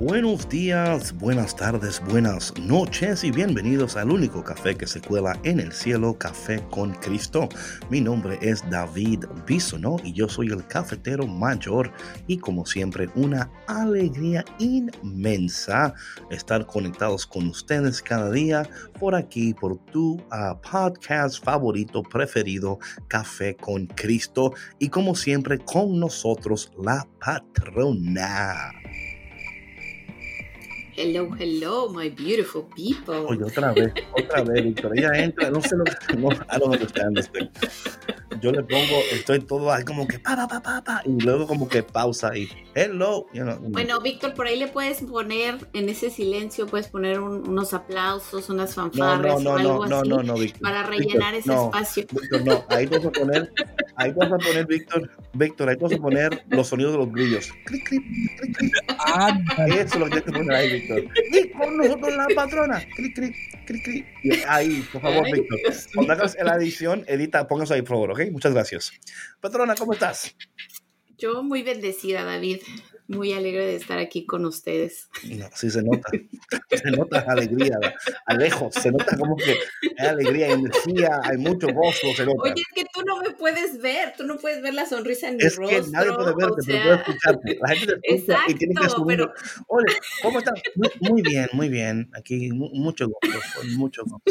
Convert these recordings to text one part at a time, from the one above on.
Buenos días, buenas tardes, buenas noches y bienvenidos al único café que se cuela en el cielo, Café con Cristo. Mi nombre es David Bisono y yo soy el cafetero mayor y como siempre una alegría inmensa estar conectados con ustedes cada día por aquí, por tu uh, podcast favorito preferido, Café con Cristo y como siempre con nosotros la patrona. Hello, hello, my beautiful people. Oye, otra vez, otra vez, Víctor. Ella entra, no sé lo que. No, I don't understand this thing. Yo le pongo, estoy todo ahí como que pa, pa, pa, pa, pa, y luego como que pausa y hello. You know, bueno, Víctor, por ahí le puedes poner, en ese silencio, puedes poner un, unos aplausos, unas fanfarras no, no, o algo no, así no, no, Víctor. para rellenar Víctor, ese no, espacio. Víctor, no, ahí vas a poner, ahí vas a poner, Víctor, Víctor, ahí vas a poner los sonidos de los grillos. Clic, clic, clic, clic. Eso es lo que tienes que poner ahí, Víctor. Y con nosotros la patrona. Clic, clic, clic, clic. Y Ahí, por favor, Ay, Víctor. Cuando hagas la edición, edita, póngase ahí, por favor, ¿ok? Muchas gracias. Patrona, ¿cómo estás? Yo muy bendecida, David. Muy alegre de estar aquí con ustedes. No, sí se nota. Se nota alegría. A lejos, se nota como que hay alegría, hay energía, hay mucho gozo, se nota. Oye, es que tú no me puedes ver, tú no puedes ver la sonrisa en mi es rostro. que nadie puede verte, o pero sea, puede escucharte. La gente te escucha y tiene que Exacto, asumir. pero Oye, ¿cómo estás? Muy, muy bien, muy bien. Aquí mu- mucho gozo, mucho gozo.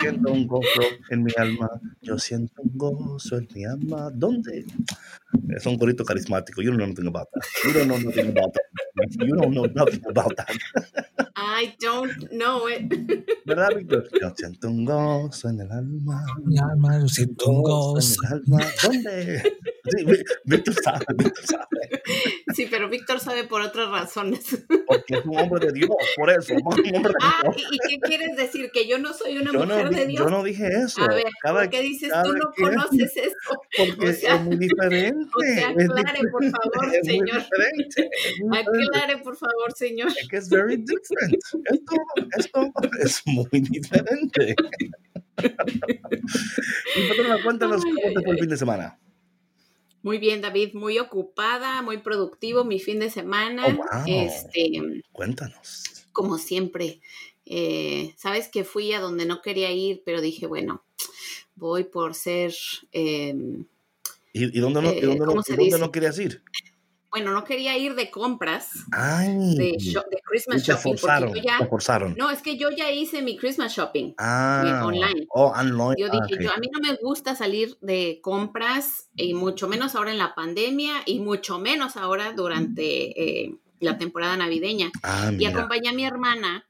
Siento un gozo en mi alma. Yo siento un gozo en mi alma. ¿Dónde? Es un corito carismático. You don't know nothing about that. You don't know nothing about that. You don't know nothing about that. I don't know it. ¿Verdad, Víctor? Yo siento un gozo en el alma. Mi alma, yo siento un gozo. en el alma. ¿Dónde? Sí, Ví- Víctor sabe, Víctor sabe. Sí, pero Víctor sabe por otras razones. Porque es un hombre de Dios, por eso. Un hombre de Ah, Dios. ¿y, y qué quieres decir? ¿Que yo no soy una Yo no, mujer di- de Dios? yo no dije eso. A ver, Cada- ¿por qué dices cada tú no quien- conoces eso? Porque O sea, es muy diferente. O sea, aclare, por favor, señor. Aclare, por favor, señor. Es que es very different. Esto, esto es muy diferente. y patrona, cuéntanos Ay, cómo te fue el fin de semana. Muy bien, David, muy ocupada, muy productivo mi fin de semana. Oh, wow. Este, Cuéntanos. como siempre. Eh, Sabes que fui a donde no quería ir, pero dije, bueno, voy por ser, eh, ¿Y, y dónde, no, y Eh, dónde, no, ¿cómo y se dónde no querías ir? bueno, no quería ir de compras, Ay, de, Christmas te shopping, forzaron, porque yo ya, te forzaron. no, es que yo ya hice mi Christmas shopping. ah, online. Oh, online. Yo ah, dije, yo, a mí no me gusta salir de compras y mucho menos ahora en la pandemia y mucho menos ahora durante eh, la temporada navideña. Ah, Y acompañé a mi hermana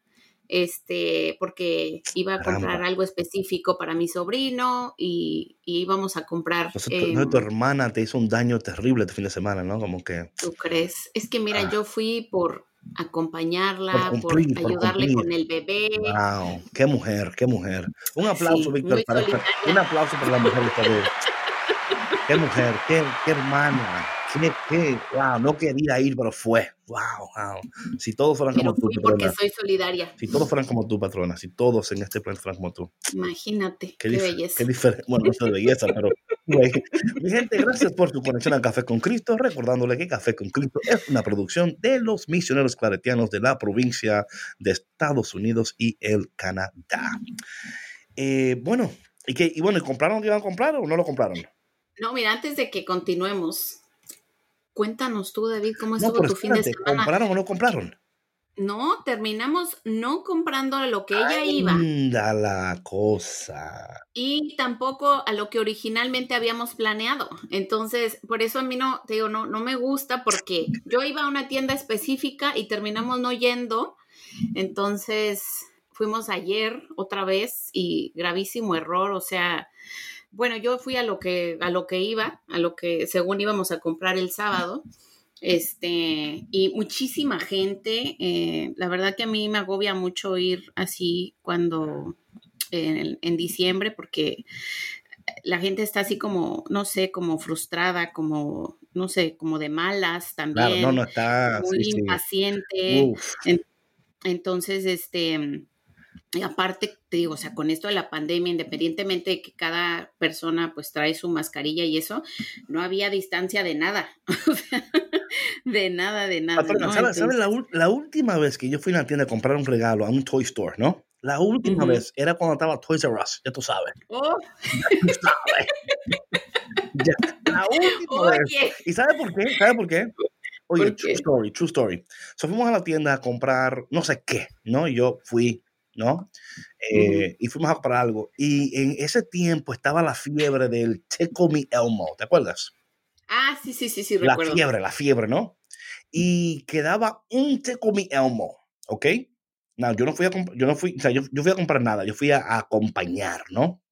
este porque iba a Caramba. comprar algo específico para mi sobrino y, y íbamos a comprar tu, em, entonces tu hermana te hizo un daño terrible este fin de semana, ¿no? Como que... ¿tú crees? Es que mira, Ah. yo fui por acompañarla, Por por, cumplir, por ayudarle con el bebé. Wow, qué mujer, qué mujer. Un aplauso, Sí, Víctor, para solidaria. un aplauso para la mujer de esta vez. Qué mujer, qué, qué hermana, qué, qué, wow, no quería ir, pero fue. Wow, wow. Si todos fueran Pero como tú, porque patrona. soy solidaria. Si todos fueran como tú, patrona. Si todos en este plan fueran como tú. Imagínate, Qué, belleza. qué diferente. Bueno, no es de belleza, pero. Mi gente, gracias por su conexión a Café con Cristo. Recordándole que Café con Cristo es una producción de los misioneros claretianos de la provincia de Estados Unidos y el Canadá. Eh, bueno, ¿y, qué, y bueno, ¿y ¿compraron lo que iban a comprar o no lo compraron? No, mira, antes de que continuemos, cuéntanos tú, David, cómo No, estuvo pero tu fin de semana. ¿compraron o no compraron? No, terminamos no comprando lo que ella iba Anda la cosa. y tampoco a lo que originalmente habíamos planeado. Entonces, por eso a mí no, te digo, no, no me gusta porque yo iba a una tienda específica y terminamos no yendo. Entonces, fuimos ayer otra vez y gravísimo error, o sea, bueno, yo fui a lo que a lo que iba, a lo que según íbamos a comprar el sábado. Este, y muchísima gente, eh, la verdad que a mí me agobia mucho ir así cuando en, en diciembre, porque la gente está así como, no sé, como frustrada, como, no sé, como de malas también. Claro, no, no está. Muy sí, impaciente. Entonces, este, y aparte, te digo, o sea, con esto de la pandemia, independientemente de que cada persona pues trae su mascarilla y eso, no había distancia de nada. O sea, de nada, de nada. Patrona, ¿no? ¿sabes, la, la última vez que yo fui a una tienda a comprar un regalo a un Toy Store, ¿no? La última Ujú. vez era cuando estaba Toys R Us, ya tú sabes. oh, Tú sabes. Ya, la última vez. ¿Y sabes por qué? ¿Sabes por qué? Oye, ¿Por true qué? story, true story. So, fuimos a la tienda a comprar no sé qué, ¿no? Y yo fui, ¿no? Eh, Y fuimos a comprar algo. Y en ese tiempo estaba la fiebre del Tickle Me Elmo, ¿te acuerdas? ah, sí, sí, sí, sí, La recuerdo. fiebre, la fiebre, ¿no? Y quedaba un Tickle Me Elmo, ¿ok? No, yo no fui a yo no fui, o sea, yo, yo fui a comprar nada, yo fui a, a acompañar, ¿no?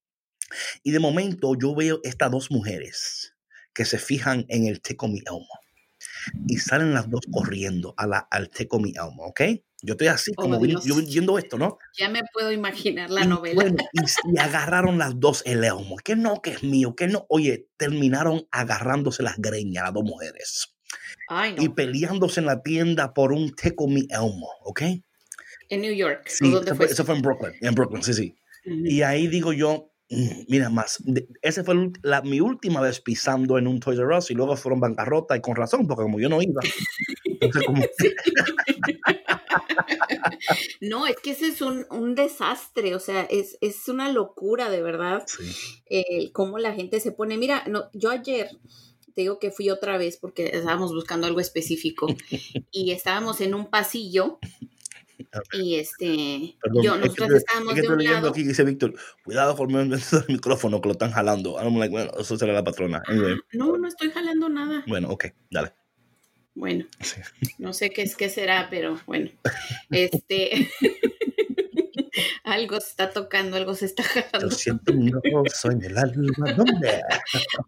Y de momento yo veo estas dos mujeres que se fijan en el Tickle Me Elmo. Y salen las dos corriendo a la, al Tickle Me Elmo, ¿ok? Yo estoy así Oh, como Dios. yo viendo esto, ¿no? Ya me puedo imaginar la Y novela. bueno, y, y agarraron las dos el elmo. Que no, que es mío, que no. Oye, terminaron agarrándose las greñas las dos mujeres. Ay, Y no. peleándose en la tienda por un Tickle Me Elmo, ¿ok? En New York. ¿o Sí, dónde eso fue? fue, eso fue en Brooklyn, en Brooklyn, sí, sí. Ujú. Y ahí digo yo, mm, mira más, esa fue la- mi última vez pisando en un Toys R Us y luego fueron bancarrota y con razón, porque como yo no iba, entonces como, No, es que ese es un, un desastre, o sea, es, es una locura de verdad sí, cómo la gente se pone. Mira, no, yo ayer te digo que fui otra vez porque estábamos buscando algo específico y estábamos en un pasillo y este, perdón, yo, es que nosotros estoy- estábamos es que de un lado. aquí, dice Víctor, cuidado con el micrófono que lo están jalando. I'm like, bueno, eso será la patrona. Anyway, No, no estoy jalando nada. bueno, ok, dale. Bueno, Sí. no sé qué es qué será, pero bueno, este, algo se está tocando, algo se está Yo jalando. siento un gozo en el alma. ¿Dónde?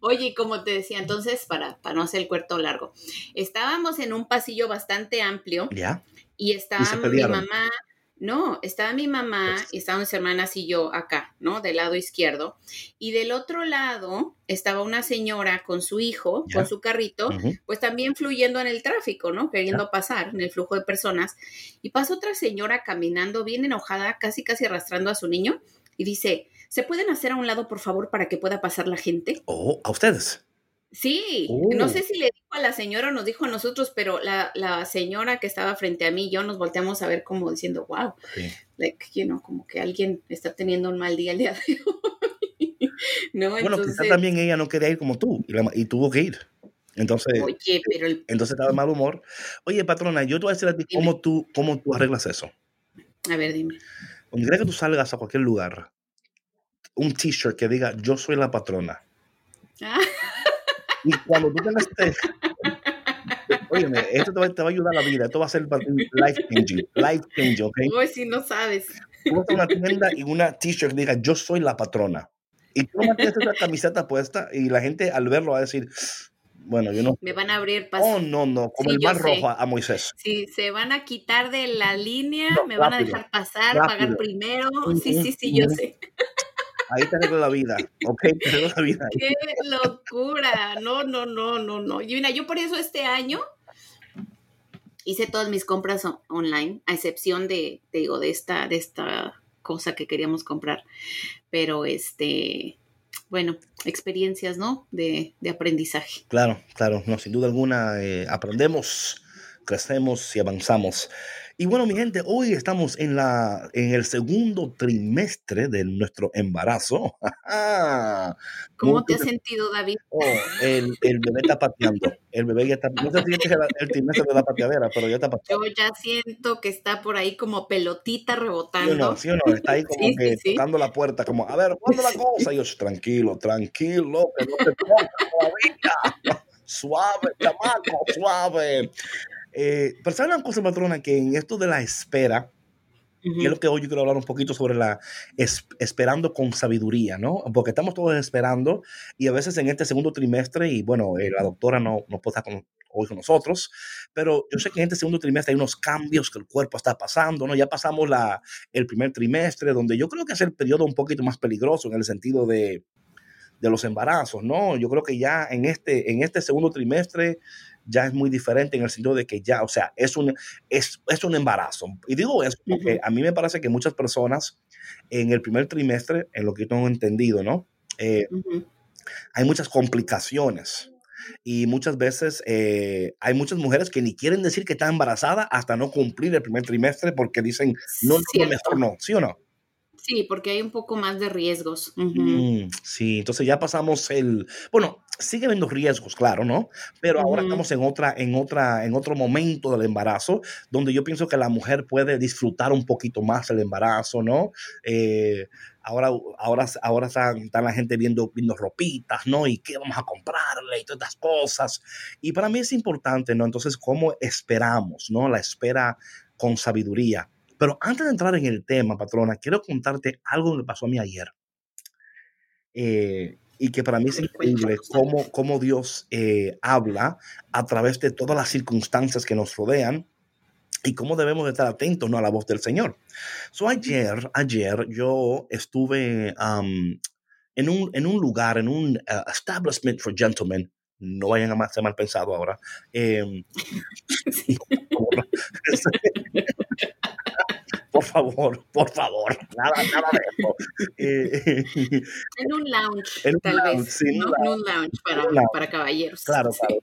Oye, como te decía, entonces, para, para no hacer el cuarto largo, estábamos en un pasillo bastante amplio ¿Ya? Y estaba mi mamá, no, estaba mi mamá y estaban mis hermanas y yo acá, ¿no? Del lado izquierdo. Y del otro lado estaba una señora con su hijo, con su carrito, pues también fluyendo en el tráfico, ¿no? Queriendo pasar en el flujo de personas. Y pasa otra señora caminando bien enojada, casi casi arrastrando a su niño y dice, ¿se pueden hacer a un lado, por favor, para que pueda pasar la gente? Oh, a ustedes. Sí, Oh. no sé si le dijo a la señora o nos dijo a nosotros, pero la, la señora que estaba frente a mí y yo nos volteamos a ver como diciendo, wow, Sí. like, you know, como que alguien está teniendo un mal día el día de hoy. no, Bueno, entonces, quizás también ella no quería ir como tú y, la- y tuvo que ir. Entonces, oye, pero el, entonces estaba de mal humor. Oye, patrona, yo te voy a decir a ti Dime. cómo tú, cómo tú arreglas eso. a ver, dime. Quiera que tú salgas a cualquier lugar, un t-shirt que diga yo soy la patrona. Ah, Y cuando tú tengas este. Óyeme, esto te va, te va a ayudar a la vida. Esto va a ser para ti life changing. Life changing, ¿ok? hoy si no sabes. Tú vas a una tienda y una t-shirt que diga yo soy la patrona. Y tú no tienes esa camiseta puesta y la gente al verlo va a decir, bueno, yo no. Me van a abrir paso. Oh, no, no, como Sí, el mar rojo a, Moisés. Si se van a quitar de la línea, No, me van a rápido, dejar pasar, rápido. pagar primero. Sí, Ujú, sí, sí, yo ujú. sé. Ahí te arregla la vida, ¿ok? Te arregla la vida. ¡Qué locura! No, no, no, no, no. Y mira, yo por eso este año hice todas mis compras online, a excepción de, te digo, de esta, de esta cosa que queríamos comprar. Pero este, bueno, experiencias, ¿no? De, de aprendizaje. Claro, claro, no, sin duda alguna eh, aprendemos, crecemos y avanzamos. Y bueno, mi gente, hoy estamos en, la, en el segundo trimestre de nuestro embarazo. ¿Cómo te has sentido, David? Oh, el, el bebé está pateando. El bebé ya está. No sé si este es el, trimestre de la pateadera, pero ya está pateando. Yo ya siento que está por ahí como pelotita ¿Sí rebotando. no? ¿Sí o no? Está ahí como Sí, que sí, sí. tocando la puerta, como, a ver, ¿cuándo la cosa? Y yo, tranquilo, tranquilo, que no te todavía. Suave, chamaco, suave. Eh, pero ¿saben una cosa, patrona? Que en esto de la espera, Y es lo que hoy yo quiero hablar un poquito sobre la esperando con sabiduría, ¿no? Porque estamos todos esperando y a veces en este segundo trimestre, y bueno, eh, la doctora no, no puede estar con, hoy con nosotros, pero yo sé que en este segundo trimestre hay unos cambios que el cuerpo está pasando, ¿no? Ya pasamos la, el primer trimestre, donde yo creo que es el periodo un poquito más peligroso en el sentido de, de los embarazos, ¿no? Yo creo que ya en este, en este segundo trimestre ya es muy diferente en el sentido de que ya, o sea, es un, es, es un embarazo. Y digo eso porque a mí me parece que muchas personas en el primer trimestre, en lo que tengo entendido, ¿no? Eh, hay muchas complicaciones. Y muchas veces eh, hay muchas mujeres que ni quieren decir que están embarazada hasta no cumplir el primer trimestre porque dicen, no, no mejor no, ¿sí o no? Sí, porque hay un poco más de riesgos. Mm, sí, entonces ya pasamos el, bueno, sigue habiendo riesgos, claro, ¿no? Pero ahora estamos en otra, en otra, en otro momento del embarazo, donde yo pienso que la mujer puede disfrutar un poquito más el embarazo, ¿no? Eh, ahora, ahora, ahora están, la gente viendo, viendo ropitas, ¿no? Y qué vamos a comprarle y todas estas cosas. Y para mí es importante, ¿no? Entonces, ¿cómo esperamos, ¿no? La espera con sabiduría. Pero antes de entrar en el tema, patrona, quiero contarte algo que me pasó a mí ayer. Eh, y que para mí es increíble cómo, cómo Dios eh, habla a través de todas las circunstancias que nos rodean y cómo debemos de estar atentos ¿no? a la voz del Señor. So, ayer, ayer yo estuve en, un, en un lugar, en un uh, establishment for gentlemen, no vayan a ser mal pensado ahora. Eh, por favor, por favor, nada, nada de eso. Eh, en un lounge, tal vez, ¿no? En un lounge para, para caballeros. Claro, claro.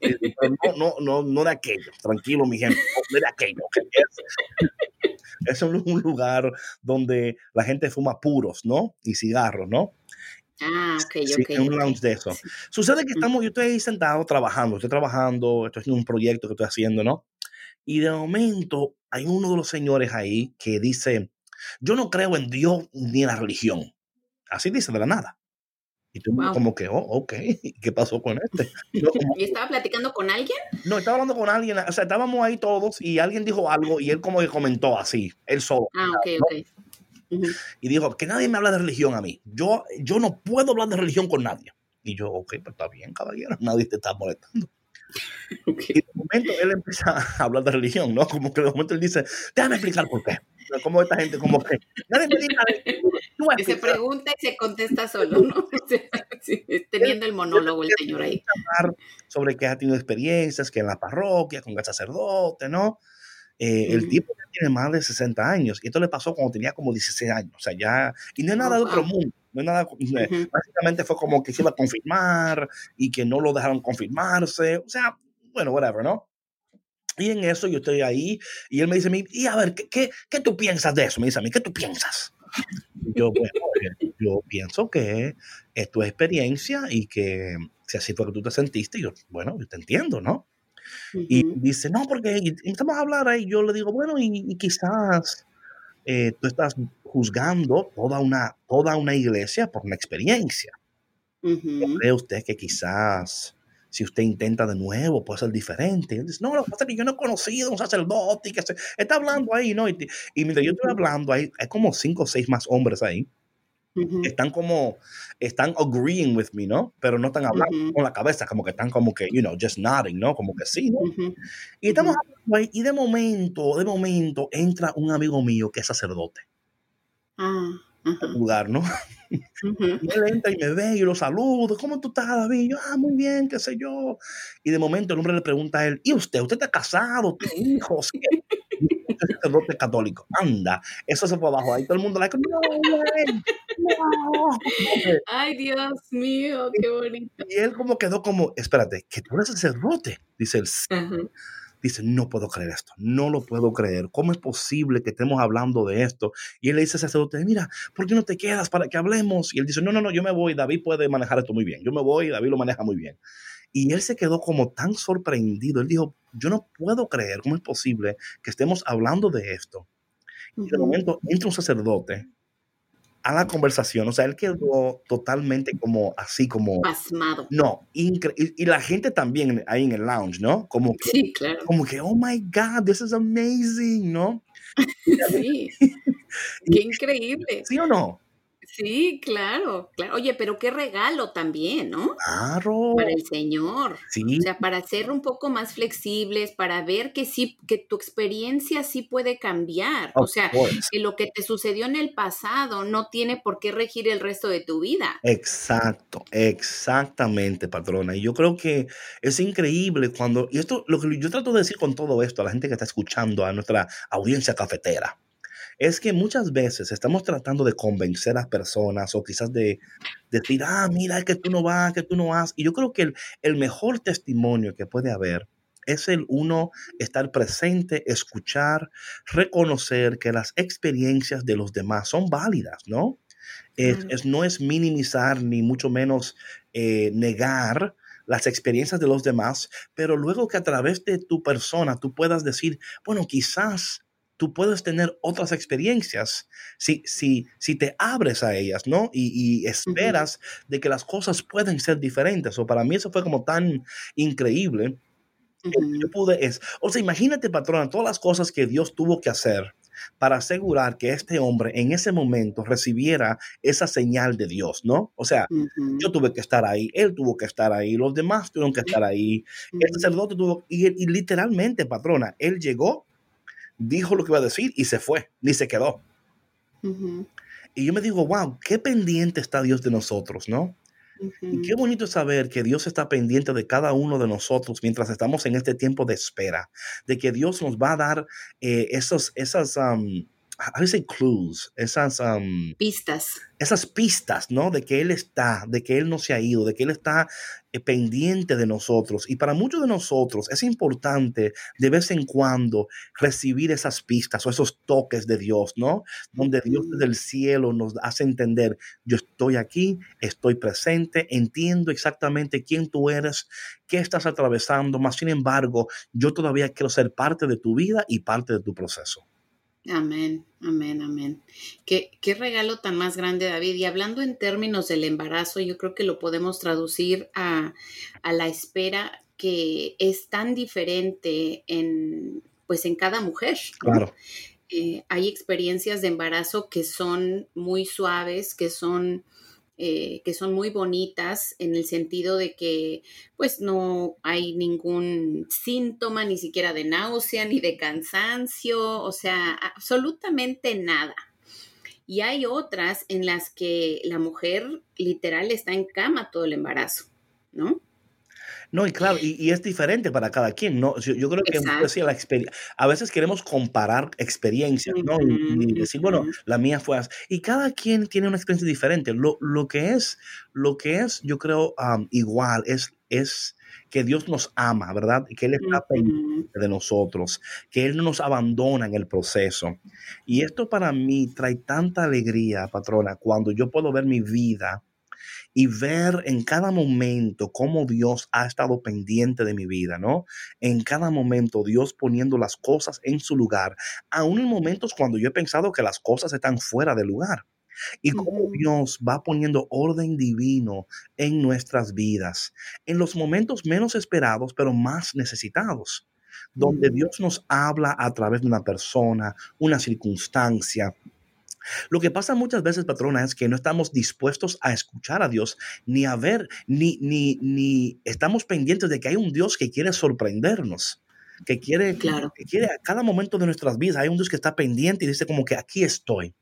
No, no, no, no de aquello, tranquilo, mi gente, no de aquello. Es, es un lugar donde la gente fuma puros, ¿no? Y cigarros, ¿no? Ah, ok, sí, ok. un lounge de eso. Sucede que estamos, yo estoy ahí sentado trabajando, estoy trabajando, estoy haciendo un proyecto que estoy haciendo, ¿no? Y de momento hay uno de los señores ahí que dice, yo no creo en Dios ni en la religión. Así dice de la nada. Y tú como que, oh, ok, ¿qué pasó con este? ¿Y estaba platicando con alguien? No, estaba hablando con alguien, o sea, estábamos ahí todos y alguien dijo algo y él como que comentó así, él solo. Ah, ok, ok. Y dijo, que nadie me habla de religión a mí. Yo, yo no puedo hablar de religión con nadie. Y yo, ok, pues está bien, caballero, nadie te está molestando. Y de momento él empieza a hablar de religión, ¿no? Como que de momento él dice, déjame explicar por qué. Como esta gente, como que nadie me diga. Que se pregunta y se contesta solo, ¿no? teniendo el monólogo el señor ahí. Sobre que ha tenido experiencias, que en la parroquia, con el sacerdote, ¿no? Eh, el tipo tiene más de 60 años y esto le pasó cuando tenía como 16 años, o sea, ya, y no es nada de otro mundo, no es nada, básicamente fue como que se iba a confirmar y que no lo dejaron confirmarse, o sea, bueno, whatever, ¿no? Y en eso yo estoy ahí y él me dice, y a ver, ¿qué, qué, qué tú piensas de eso? Me dice a mí, ¿qué tú piensas? Yo, bueno, yo pienso que es tu experiencia y que si así fue que tú te sentiste, yo, bueno, yo te entiendo, ¿no? Y dice, no, porque empezamos a hablar ahí. Yo le digo, bueno, y, quizás eh, tú estás juzgando toda una, toda una iglesia por una experiencia. ¿Cree usted que quizás si usted intenta de nuevo puede ser diferente? Él dice, no, lo que pasa es que yo no he conocido un sacerdote que se, está hablando ahí, ¿no? Y, y mientras yo estoy hablando, hay, hay como cinco o seis más hombres ahí están como, están agreeing with me, ¿no? Pero no están hablando con la cabeza, como que están como que, you know, just nodding, ¿no? Como que sí, ¿no? Y estamos ahí, y de momento, de momento, entra un amigo mío que es sacerdote. Ah. Lugar, ¿no? Y él entra y me ve y lo saludo. ¿Cómo tú estás, David? Y yo, ah, muy bien, qué sé yo. Y de momento el hombre le pregunta a él, ¿y usted? ¿Usted está casado? ¿Tiene hijos? sacerdote católico. Anda, eso se fue abajo. Ahí todo el mundo, like, no, no. Ay, Dios mío, qué bonito. Y él como quedó como, espérate, que tú eres sacerdote. Dice él, Dice, no puedo creer esto, no lo puedo creer. ¿Cómo es posible que estemos hablando de esto? Y él le dice al sacerdote, mira, ¿por qué no te quedas para que hablemos? Y él dice, no, no, no, yo me voy, David puede manejar esto muy bien. Yo me voy, David lo maneja muy bien. Y él se quedó como tan sorprendido. Él dijo, yo no puedo creer cómo es posible que estemos hablando de esto. Y de momento entra un sacerdote a la conversación. O sea, él quedó totalmente como así, como... Pasmado. No, increíble. Y, la gente también ahí en el lounge, ¿no? Como que, sí, claro. Como que, oh my God, this is amazing, ¿no? Sí, qué increíble. ¿Sí o no? Sí, claro, claro. Oye, pero qué regalo también, ¿no? Claro. Para el Señor. Sí. O sea, para ser un poco más flexibles, para ver que sí, que tu experiencia sí puede cambiar. o sea, course. que lo que te sucedió en el pasado no tiene por qué regir el resto de tu vida. Exacto, exactamente, patrona. Y yo creo que es increíble cuando, y esto, lo que yo trato de decir con todo esto a la gente que está escuchando, a nuestra audiencia cafetera, es que muchas veces estamos tratando de convencer a personas o quizás de decir, ah, mira, es que tú no vas, que tú no vas. Y yo creo que el, el mejor testimonio que puede haber es el uno estar presente, escuchar, reconocer que las experiencias de los demás son válidas, ¿no? Es, Claro. es- no es minimizar ni mucho menos eh, negar las experiencias de los demás, pero luego que a través de tu persona tú puedas decir, bueno, quizás tú puedes tener otras experiencias si, si, si te abres a ellas, ¿no? Y, y esperas de que las cosas pueden ser diferentes. O para mí eso fue como tan increíble que yo pude es, o sea, imagínate, patrona, todas las cosas que Dios tuvo que hacer para asegurar que este hombre en ese momento recibiera esa señal de Dios, ¿no? O sea, yo tuve que estar ahí, él tuvo que estar ahí, los demás tuvieron que estar ahí, el sacerdote tuvo, y, y literalmente, patrona, él llegó, dijo lo que iba a decir y se fue, ni se quedó. Y yo me digo, wow, qué pendiente está Dios de nosotros, ¿no? Y qué bonito saber que Dios está pendiente de cada uno de nosotros mientras estamos en este tiempo de espera, de que Dios nos va a dar eh, esos, esas, um, you say clues, esas, um, Pistas. esas pistas, ¿no? De que Él está, de que Él no se ha ido, de que Él está eh, pendiente de nosotros. Y para muchos de nosotros es importante de vez en cuando recibir esas pistas o esos toques de Dios, ¿no? Donde Dios desde el cielo nos hace entender, yo estoy aquí, estoy presente, entiendo exactamente quién tú eres, qué estás atravesando, más sin embargo, yo todavía quiero ser parte de tu vida y parte de tu proceso. Amén, amén, amén. Qué, qué regalo tan más grande, David. Y hablando en términos del embarazo, yo creo que lo podemos traducir a, a la espera que es tan diferente en, pues en cada mujer. Claro, Eh, hay experiencias de embarazo que son muy suaves, que son, eh, que son muy bonitas en el sentido de que pues no hay ningún síntoma ni siquiera de náusea ni de cansancio, o sea, absolutamente nada. Y hay otras en las que la mujer literal está en cama todo el embarazo, ¿no? No, y claro, y, y es diferente para cada quien, ¿no? Yo, yo creo que decía, la a veces queremos comparar experiencias, ¿no? Y, y decir, bueno, la mía fue así. Y cada quien tiene una experiencia diferente. Lo, lo que es, lo que es, yo creo, am, igual, es, es que Dios nos ama, ¿verdad? Que Él está pendiente de nosotros, que Él no nos abandona en el proceso. Y esto para mí trae tanta alegría, patrona, cuando yo puedo ver mi vida y ver en cada momento cómo Dios ha estado pendiente de mi vida, ¿no? En cada momento Dios poniendo las cosas en su lugar, aún en momentos cuando yo he pensado que las cosas están fuera de lugar. Y cómo. Dios va poniendo orden divino en nuestras vidas, en los momentos menos esperados, pero más necesitados, donde Ujú. Dios nos habla a través de una persona, una circunstancia, lo que pasa muchas veces, patrona, es que no estamos dispuestos a escuchar a Dios, ni a ver, ni, ni, ni estamos pendientes de que hay un Dios que quiere sorprendernos, que quiere, Claro. que quiere a cada momento de nuestras vidas. Hay un Dios que está pendiente y dice como que aquí estoy,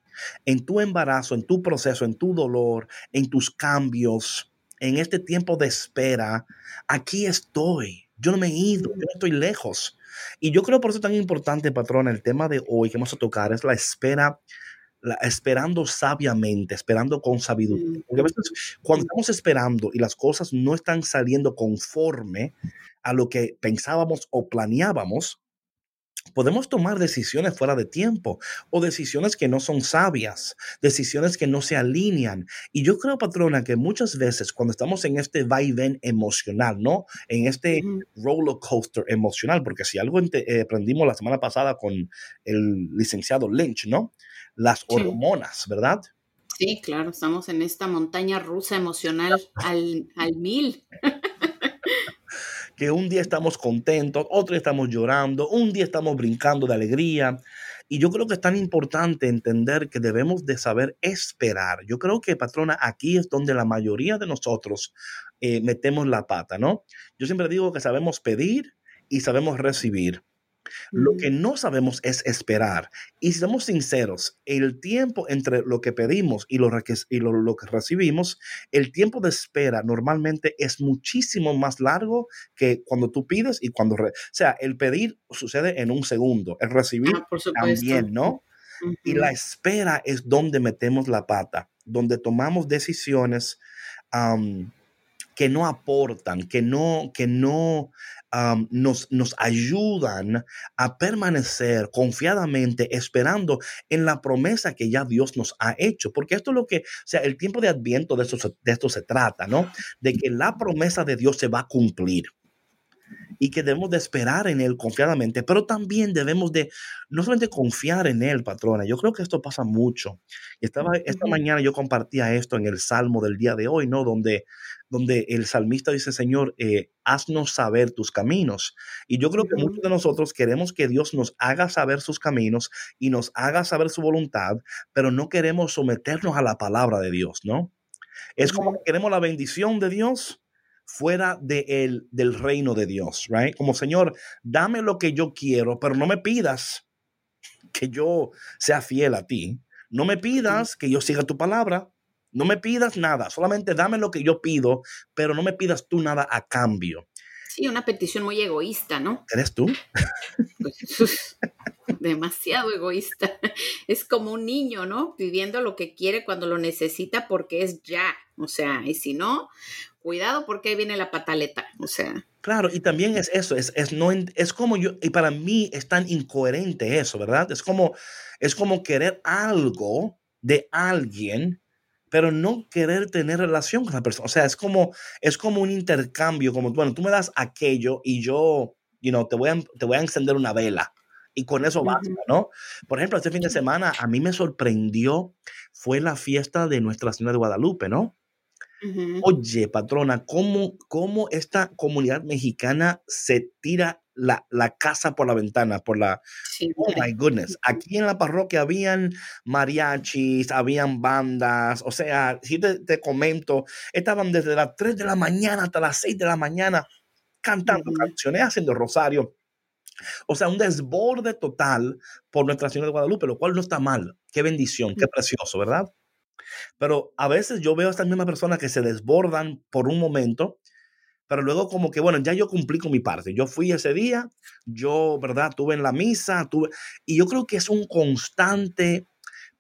en tu embarazo, en tu proceso, en tu dolor, en tus cambios, en este tiempo de espera. Aquí estoy. Yo no me he ido, yo no estoy lejos. Y yo creo por eso es tan importante, patrona, el tema de hoy que vamos a tocar es la espera la- esperando sabiamente, esperando con sabiduría. Porque a veces cuando estamos esperando y las cosas no están saliendo conforme a lo que pensábamos o planeábamos, podemos tomar decisiones fuera de tiempo o decisiones que no son sabias, decisiones que no se alinean. Y yo creo, patrona, que muchas veces cuando estamos en este vaivén emocional, ¿no? En este roller coaster emocional, porque si algo eh, aprendimos la semana pasada con el licenciado Lynch, ¿no? Las hormonas, ¿verdad? Sí, claro, estamos en esta montaña rusa emocional al, al mil. Que un día estamos contentos, otro día estamos llorando, un día estamos brincando de alegría. Y yo creo que es tan importante entender que debemos de saber esperar. Yo creo que, patrona, aquí es donde la mayoría de nosotros eh, metemos la pata, ¿no? Yo siempre digo que sabemos pedir y sabemos recibir. Lo que no sabemos es esperar. Y si somos sinceros, el tiempo entre lo que pedimos y lo, y lo, que recibimos, el tiempo de espera normalmente es muchísimo más largo que cuando tú pides y cuando... o sea, el pedir sucede en un segundo, el recibir ah, también, ¿no? Y la espera es donde metemos la pata, donde tomamos decisiones que no aportan, que no, que no nos, nos ayudan a permanecer confiadamente esperando en la promesa que ya Dios nos ha hecho. Porque esto es lo que, o sea, el tiempo de adviento de esto, de esto se trata, ¿no? De que la promesa de Dios se va a cumplir y que debemos de esperar en Él confiadamente, pero también debemos de no solamente confiar en Él, patrona. Yo creo que esto pasa mucho. Estaba, esta mañana yo compartía esto en el Salmo del día de hoy, ¿no? Donde, donde el salmista dice, Señor, eh, haznos saber tus caminos. Y yo creo que muchos de nosotros queremos que Dios nos haga saber sus caminos y nos haga saber su voluntad, pero no queremos someternos a la palabra de Dios, ¿no? Es como que queremos la bendición de Dios, fuera de el, del reino de Dios, right? Como Señor, dame lo que yo quiero, pero no me pidas que yo sea fiel a ti. No me pidas que yo siga tu palabra. No me pidas nada, solamente dame lo que yo pido, pero no me pidas tú nada a cambio. Sí, una petición muy egoísta, ¿no? ¿Eres tú? Pues, demasiado egoísta. Es como un niño, ¿no? Pidiendo lo que quiere cuando lo necesita porque es ya. O sea, y si no, cuidado porque viene la pataleta, o sea. Claro, y también es eso, es, es, no, es como yo, y para mí es tan incoherente eso, ¿verdad? Es como, es como querer algo de alguien, pero no querer tener relación con la persona. O sea, es como, es como un intercambio, como, bueno, tú me das aquello y yo, you know, te voy a, te voy a encender una vela. Y con eso basta, ¿no? Por ejemplo, este fin de semana a mí me sorprendió, fue la fiesta de Nuestra Señora de Guadalupe, ¿no? Oye, patrona, ¿cómo, ¿cómo, esta comunidad mexicana se tira la, la, casa por la ventana, por la... oh, my goodness. Aquí en la parroquia habían mariachis, habían bandas, o sea, si te, te comento, estaban desde las 3 de la mañana hasta las 6 de la mañana cantando canciones, haciendo rosario. O sea, un desborde total por Nuestra Señora de Guadalupe, lo cual no está mal. Qué bendición, qué precioso, ¿verdad? Pero a veces yo veo a estas mismas personas que se desbordan por un momento, pero luego como que, bueno, ya yo cumplí con mi parte. Yo fui ese día, yo, ¿verdad? Tuve en la misa, tuve... Y yo creo que es un constante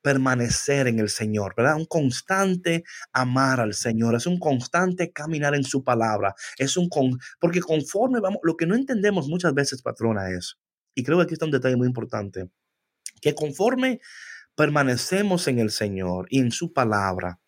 permanecer en el Señor, ¿verdad? Un constante amar al Señor, es un constante caminar en su palabra, es un con, porque conforme vamos, lo que no entendemos muchas veces, patrona, es, y creo que aquí está un detalle muy importante, que conforme permanecemos en el Señor y en su palabra,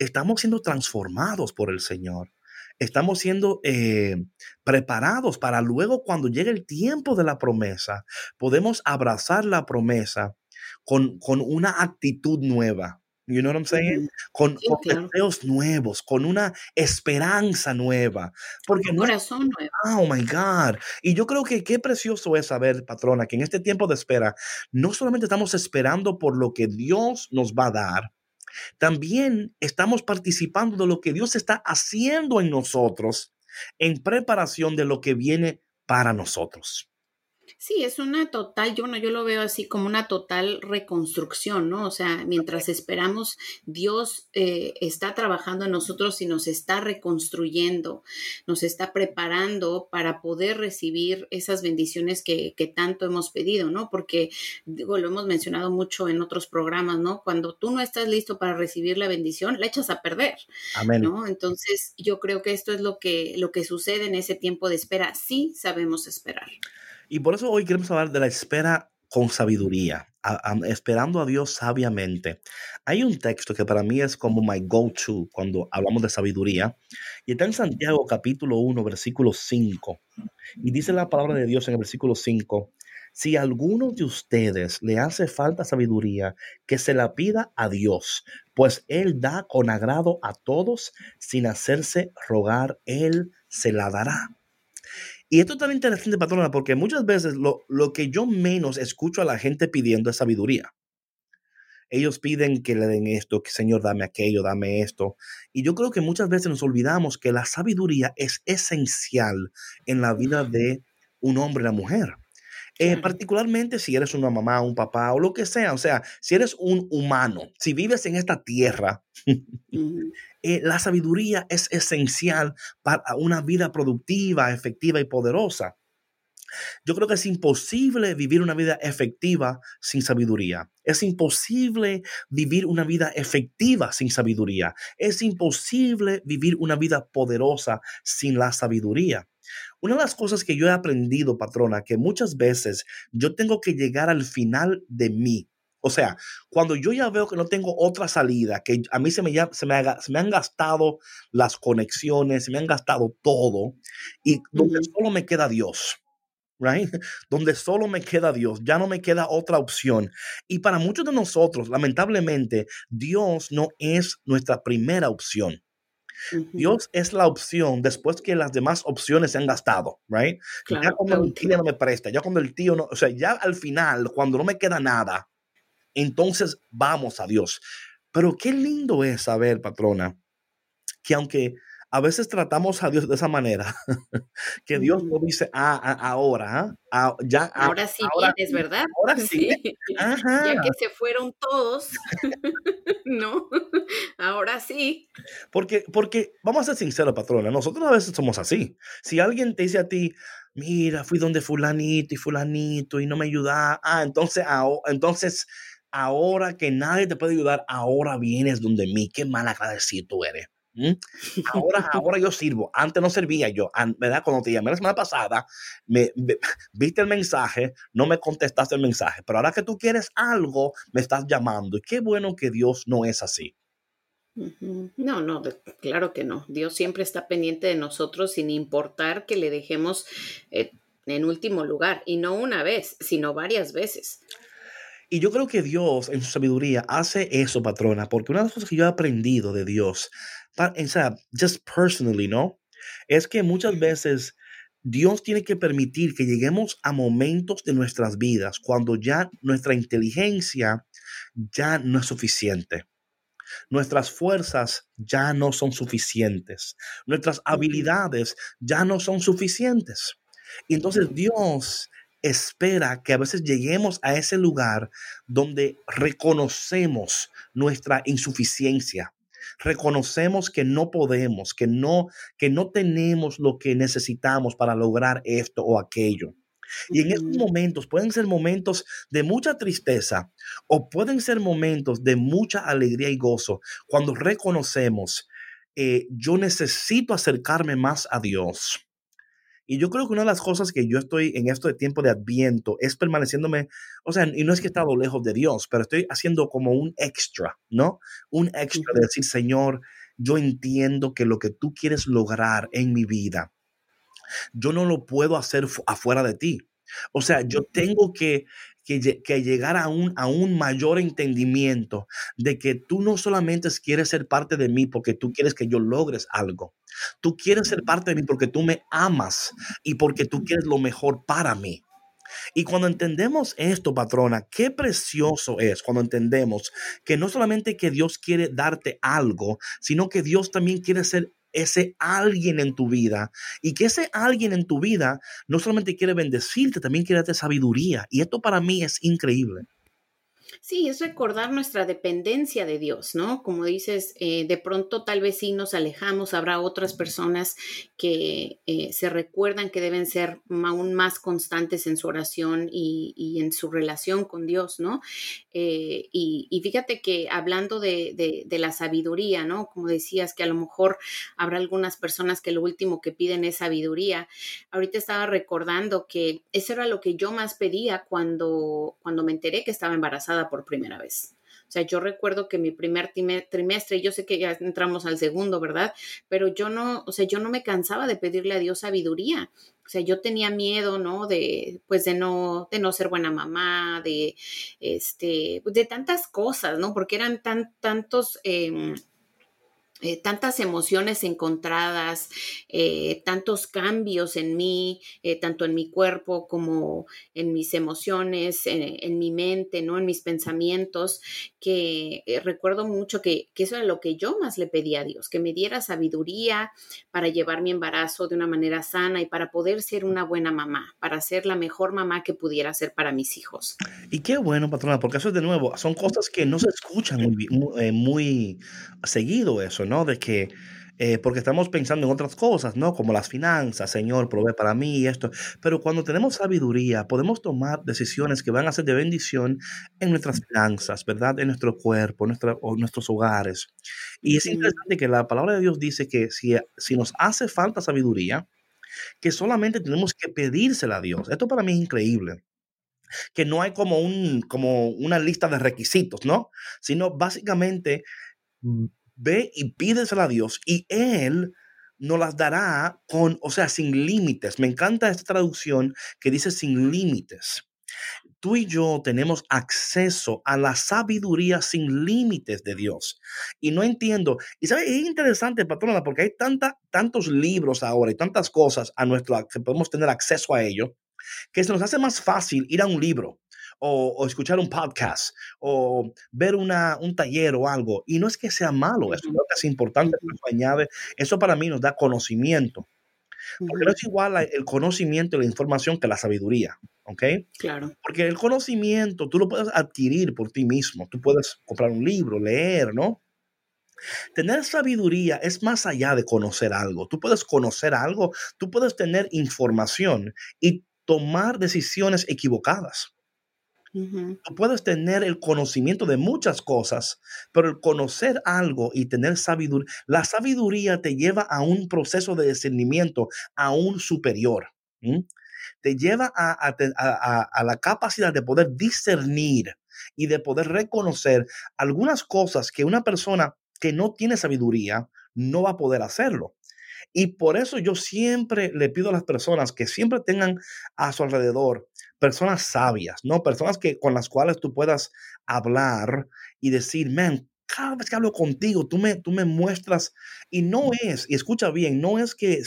estamos siendo transformados por el Señor. Estamos siendo eh, preparados para luego cuando llegue el tiempo de la promesa, podemos abrazar la promesa con, con una actitud nueva. You know what I'm saying? Con, deseos nuevos, con una esperanza nueva. Porque un corazón nuevo. Oh my God. Y yo creo que qué precioso es saber, patrona, que en este tiempo de espera, no solamente estamos esperando por lo que Dios nos va a dar, también estamos participando de lo que Dios está haciendo en nosotros en preparación de lo que viene para nosotros. Sí, es una total, yo, no, yo lo veo así como una total reconstrucción, ¿no? O sea, mientras esperamos, Dios eh, está trabajando en nosotros y nos está reconstruyendo, nos está preparando para poder recibir esas bendiciones que, que tanto hemos pedido, ¿no? Porque, digo, lo hemos mencionado mucho en otros programas, ¿no? Cuando tú no estás listo para recibir la bendición, la echas a perder, Amén. ¿no? Entonces, yo creo que esto es lo que, lo que sucede en ese tiempo de espera. Sí sabemos esperar. Y por eso hoy queremos hablar de la espera con sabiduría, esperando a Dios sabiamente. Hay un texto que para mí es como my go-to cuando hablamos de sabiduría, y está en Santiago capítulo 1, versículo 5. Y dice la palabra de Dios en el versículo 5, si a alguno de ustedes le hace falta sabiduría, que se la pida a Dios, pues Él da con agrado a todos sin hacerse rogar, Él se la dará. Y esto es tan interesante, patrona, porque muchas veces lo, lo que yo menos escucho a la gente pidiendo es sabiduría. Ellos piden que le den esto, que Señor, dame aquello, dame esto. Y yo creo que muchas veces nos olvidamos que la sabiduría es esencial en la vida de un hombre y una mujer. Eh, particularmente si eres una mamá, un papá o lo que sea, o sea, si eres un humano, si vives en esta tierra, eh, la sabiduría es esencial para una vida productiva, efectiva y poderosa. Yo creo que es imposible vivir una vida efectiva sin sabiduría. Es imposible vivir una vida efectiva sin sabiduría. Es imposible vivir una vida poderosa sin la sabiduría. Una de las cosas que yo he aprendido, patrona, que muchas veces yo tengo que llegar al final de mí. O sea, cuando yo ya veo que no tengo otra salida, que a mí se me, se me, se me han gastado las conexiones, se me han gastado todo, y donde solo me queda Dios right? Donde solo me queda Dios, ya no me queda otra opción. Y para muchos de nosotros, lamentablemente, Dios no es nuestra primera opción. Dios es la opción después que las demás opciones se han gastado, right? ya cuando el tío no me presta, ya cuando el tío no, o sea, ya al final, cuando no me queda nada, entonces vamos a Dios. Pero qué lindo es saber, patrona, que aunque a veces tratamos a Dios de esa manera, que Dios no dice, ah, ah ahora, ah, ya. Ahora sí vienes, ¿verdad? Ahora sí. Ya que se fueron todos, ¿no? Ahora sí. Porque, porque, vamos a ser sinceros, patrona, nosotros a veces somos así. Si alguien te dice a ti, mira, fui donde fulanito y fulanito y no me ayuda, ah, entonces, entonces, ahora que nadie te puede ayudar, ahora vienes donde mí, qué mal agradecido eres. Ahora, ahora yo sirvo. Antes no servía yo. ¿Verdad? Cuando te llamé la semana pasada, me, viste el mensaje, no me contestaste el mensaje. Pero ahora que tú quieres algo, me estás llamando. Y qué bueno que Dios no es así. No, no, claro que no. Dios siempre está pendiente de nosotros sin importar que le dejemos eh, en último lugar. Y no una vez, sino varias veces. Y yo creo que Dios en su sabiduría hace eso, patrona, porque una de las cosas que yo he aprendido de Dios o sea, just personally, ¿no? Es que muchas veces Dios tiene que permitir que lleguemos a momentos de nuestras vidas cuando ya nuestra inteligencia ya no es suficiente. Nuestras fuerzas ya no son suficientes. Nuestras habilidades ya no son suficientes. Y entonces Dios espera que a veces lleguemos a ese lugar donde reconocemos nuestra insuficiencia, reconocemos que no podemos, que no, que no tenemos lo que necesitamos para lograr esto o aquello. Y en esos momentos pueden ser momentos de mucha tristeza o pueden ser momentos de mucha alegría y gozo cuando reconocemos, eh, yo necesito acercarme más a Dios. Y yo creo que una de las cosas que yo estoy en esto de tiempo de adviento es permaneciéndome, o sea, y no es que he estado lejos de Dios, pero estoy haciendo como un extra, ¿no? Un extra de decir, Señor, yo entiendo que lo que tú quieres lograr en mi vida, yo no lo puedo hacer afuera de ti. O sea, yo tengo que, que, llegar a un, a un mayor entendimiento de que tú no solamente quieres ser parte de mí porque tú quieres que yo logres algo. Tú quieres ser parte de mí porque tú me amas y porque tú quieres lo mejor para mí. Y cuando entendemos esto, patrona, qué precioso es cuando entendemos que no solamente que Dios quiere darte algo, sino que Dios también quiere ser ese alguien en tu vida y que ese alguien en tu vida no solamente quiere bendecirte, también quiere darte sabiduría. Y esto para mí es increíble. Sí, es recordar nuestra dependencia de Dios, ¿no? Como dices, eh, de pronto tal vez sí nos alejamos, habrá otras personas que eh, se recuerdan que deben ser aún más constantes en su oración y, en su relación con Dios, ¿no? Eh, y, fíjate que hablando de, de, la sabiduría, ¿no? Como decías, que a lo mejor habrá algunas personas que lo último que piden es sabiduría. Ahorita estaba recordando que eso era lo que yo más pedía cuando, cuando me enteré que estaba embarazada por primera vez. O sea, yo recuerdo que mi primer trimestre, yo sé que ya entramos al segundo, ¿verdad? Pero yo no, o sea, yo no me cansaba de pedirle a Dios sabiduría. O sea, yo tenía miedo, ¿no? De, pues, de no, de no ser buena mamá, de, este, de tantas cosas, ¿no? Porque eran tan, tantos, em, eh, tantas emociones encontradas, eh, tantos cambios en mí, eh, tanto en mi cuerpo como en mis emociones, en, mi mente, ¿no? En mis pensamientos, que recuerdo mucho que, que, eso era lo que yo más le pedía a Dios, que me diera sabiduría para llevar mi embarazo de una manera sana y para poder ser una buena mamá, para ser la mejor mamá que pudiera ser para mis hijos. Y qué bueno, patrona, porque eso es de nuevo, son cosas que no se escuchan muy, muy, muy seguido eso, ¿no? De que, eh, porque estamos pensando en otras cosas, ¿no? Como las finanzas, Señor, provee para mí y esto. Pero cuando tenemos sabiduría, podemos tomar decisiones que van a ser de bendición en nuestras finanzas, ¿verdad? En nuestro cuerpo, nuestra, o nuestros hogares. Y es interesante que la palabra de Dios dice que si, si nos hace falta sabiduría, que solamente tenemos que pedírsela a Dios. Esto para mí es increíble que no hay como, un, como una lista de requisitos, ¿no? Sino básicamente mm, ve y pídesela a Dios y Él nos las dará con, o sea, sin límites. Me encanta esta traducción que dice sin límites. Tú y yo tenemos acceso a la sabiduría sin límites de Dios. Y no entiendo. Y sabes, es interesante, patrona, porque hay tanta, tantos libros ahora y tantas cosas a nuestro que podemos tener acceso a ello, que se nos hace más fácil ir a un libro o, escuchar un podcast o ver una, un taller o algo. Y no es que sea malo, eso es importante, añade, eso para mí nos da conocimiento. Porque no es igual el conocimiento y la información que la sabiduría, ¿ok? Claro. Porque el conocimiento tú lo puedes adquirir por ti mismo, tú puedes comprar un libro, leer, ¿no? Tener sabiduría es más allá de conocer algo. Tú puedes conocer algo, tú puedes tener información y tomar decisiones equivocadas. Tú puedes tener el conocimiento de muchas cosas, pero el conocer algo y tener sabiduría, la sabiduría te lleva a un proceso de discernimiento aún superior. Te lleva a, a, la capacidad de poder discernir y de poder reconocer algunas cosas que una persona que no tiene sabiduría no va a poder hacerlo. Y por eso yo siempre le pido a las personas que siempre tengan a su alrededor personas sabias, ¿no? Personas que, con las cuales tú puedas hablar y decir, man, cada vez que hablo contigo, tú me, tú me muestras, y no es, y escucha bien, no es que,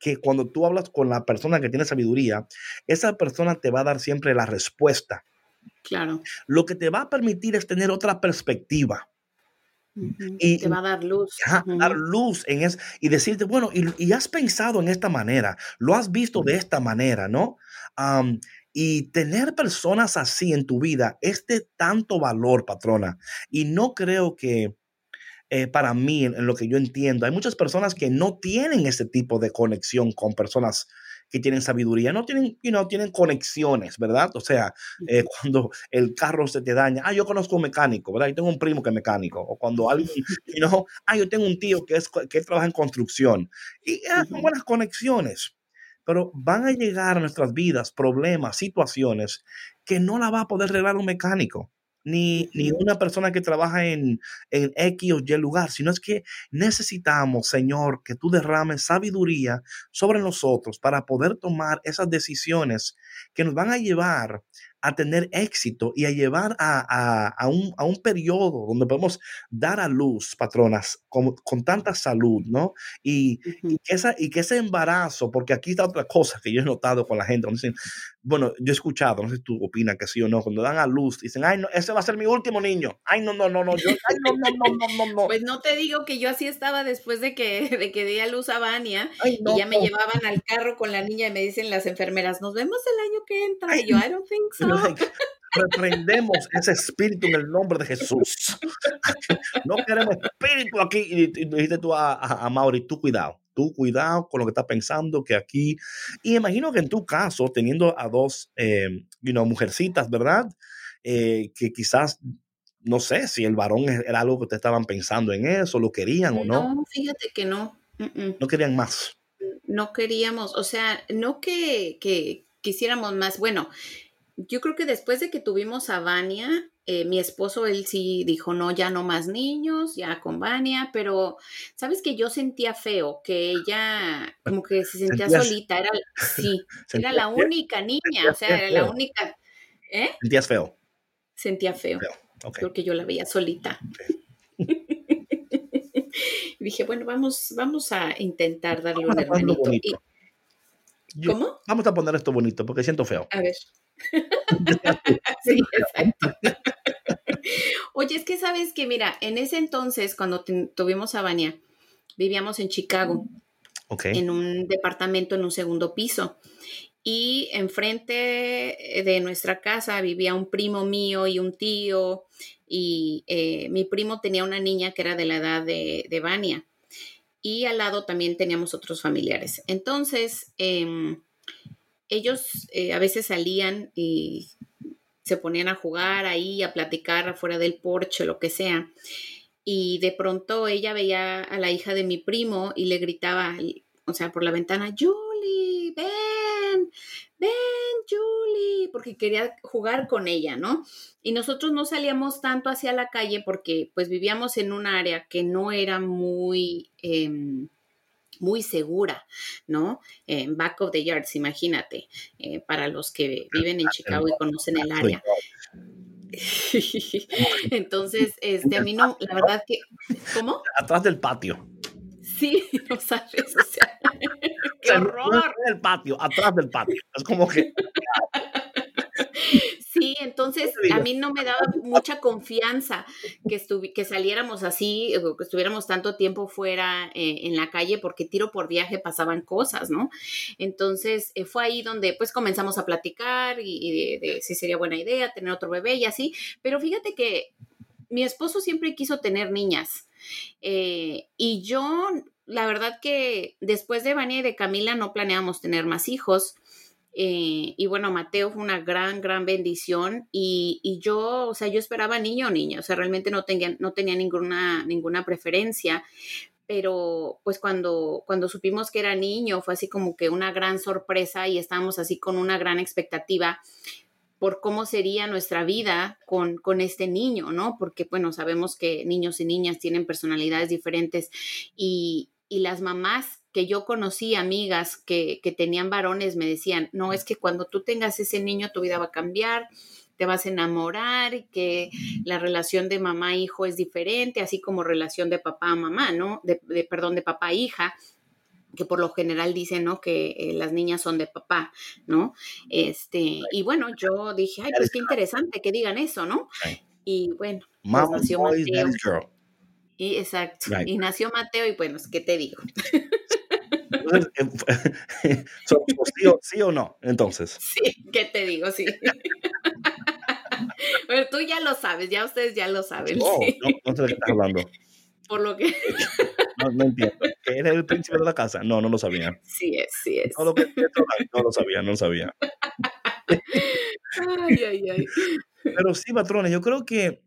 que cuando tú hablas con la persona que tiene sabiduría, esa persona te va a dar siempre la respuesta. Claro. Lo que te va a permitir es tener otra perspectiva. Y te va a dar luz. Dar luz en y decirte, bueno, y, has pensado en esta manera, lo has visto de esta manera, ¿no? y tener personas así en tu vida es de tanto valor, patrona. Y no creo que eh, para mí, en, lo que yo entiendo, hay muchas personas que no tienen ese tipo de conexión con personas que tienen sabiduría, no tienen, you know, tienen conexiones, ¿verdad? O sea, eh, cuando el carro se te daña, ah, yo conozco un mecánico, ¿verdad? Yo tengo un primo que es mecánico, o cuando alguien, you know, ah, yo tengo un tío que, es, que trabaja en construcción, y ah, son buenas conexiones, pero van a llegar a nuestras vidas problemas, situaciones que no la va a poder arreglar un mecánico ni, ni una persona que trabaja en, en X o Y lugar, sino es que necesitamos, Señor, que tú derrames sabiduría sobre nosotros para poder tomar esas decisiones que nos van a llevar a tener éxito y a llevar a, a, un, a, un, periodo donde podemos dar a luz, patronas, con, con tanta salud, ¿no? Y, y, que esa, y que ese embarazo, porque aquí está otra cosa que yo he notado con la gente, dicen, bueno, yo he escuchado, no sé si tú opinas que sí o no, cuando dan a luz, dicen, ay, no, ese va a ser mi último niño, ay, no, no, no, no, yo, ay, no, no, no, no, no, no. Pues no te digo que yo así estaba después de que, de que di a luz a Vania y ya me llevaban al carro con la niña y me dicen las enfermeras, nos vemos el año que entra, y yo, I don't think so. Reprendemos ese espíritu en el nombre de Jesús. No queremos espíritu aquí. Y, dijiste tú a, a, Mauri, tú cuidado, tú cuidado con lo que estás pensando, que aquí. Y imagino que en tu caso, teniendo a dos eh, you know, mujercitas, ¿verdad? Eh, que quizás no sé si el varón era algo que ustedes estaban pensando en eso, lo querían o no. No, fíjate que no. No querían más. No queríamos, o sea, no que, que quisiéramos más. Bueno, yo creo que después de que tuvimos a Vania, eh, mi esposo, él sí dijo, no, ya no más niños, ya con Vania, pero sabes que yo sentía feo, que ella como que se sentía solita, era, sí, era la única niña, o sea, era la única. ¿Eh? Sentías feo. Sentía feo, porque yo la veía solita. Y dije, bueno, vamos, vamos a intentar darle un hermanito. ¿Cómo? Vamos a poner esto bonito porque siento feo. A ver. sí, exacto. Oye, es que sabes que, mira, en ese entonces, cuando tuvimos a Vania, vivíamos en Chicago, en un departamento en un segundo piso. Y enfrente de nuestra casa vivía un primo mío y un tío, y eh, mi primo tenía una niña que era de la edad de, de Vania. Y al lado también teníamos otros familiares. Entonces, em, ellos eh, a veces salían y se ponían a jugar ahí, a platicar afuera del porche, lo que sea. Y de pronto ella veía a la hija de mi primo y le gritaba, o sea, por la ventana, Julie, ven, ven, Julie, porque quería jugar con ella, ¿no? Y nosotros no salíamos tanto hacia la calle porque pues vivíamos en un área que no era muy... Em, muy segura, ¿no? En back of the yards, imagínate, eh, para los que viven en Chicago y conocen el área. Entonces, este, a mí no, la verdad que, ¿cómo? Atrás del patio. Sí, no sabes, o sea, qué horror. patio, atrás del patio. Es como que Sí, entonces a mí no me daba mucha confianza que, que saliéramos así, que estuviéramos tanto tiempo fuera eh, en la calle, porque tiro por viaje pasaban cosas, ¿no? Entonces eh, fue ahí donde pues comenzamos a platicar y, de, si sería buena idea tener otro bebé y así, pero fíjate que mi esposo siempre quiso tener niñas eh, y yo, la verdad que después de Vania y de Camila no planeamos tener más hijos. Eh, y bueno, Mateo fue una gran, gran bendición y, yo, o sea, yo esperaba niño o niña, o sea, realmente no tenía, no tenía ninguna, ninguna preferencia, pero pues cuando, cuando supimos que era niño fue así como que una gran sorpresa y estábamos así con una gran expectativa por cómo sería nuestra vida con, con este niño, ¿no? Porque, bueno, sabemos que niños y niñas tienen personalidades diferentes y, y las mamás que yo conocí, amigas que, que tenían varones, me decían, no, es que cuando tú tengas ese niño tu vida va a cambiar, te vas a enamorar, que la relación de mamá-hijo es diferente, así como relación de papá-mamá, ¿no? De, perdón, de papá-hija que por lo general dicen, ¿no? Que eh, las niñas son de papá, ¿no? Este, y bueno, yo dije, ay, pues qué interesante que digan eso, ¿no? Y bueno, pues nació Mateo. Y exacto. Y nació Mateo y bueno, ¿qué te digo? Em, sí, o, no? Entonces. Sí, ¿qué te digo? Sí. Bueno, tú ya lo sabes, ya ustedes ya lo saben. Oh, no, no sé de qué estás hablando. Por lo que. No, no entiendo. ¿Eres el príncipe de la casa? No, no lo sabía. Sí es, sí es. No lo, no lo sabía, no lo sabía. Ay, ay, ay. Pero sí, patrones, yo creo que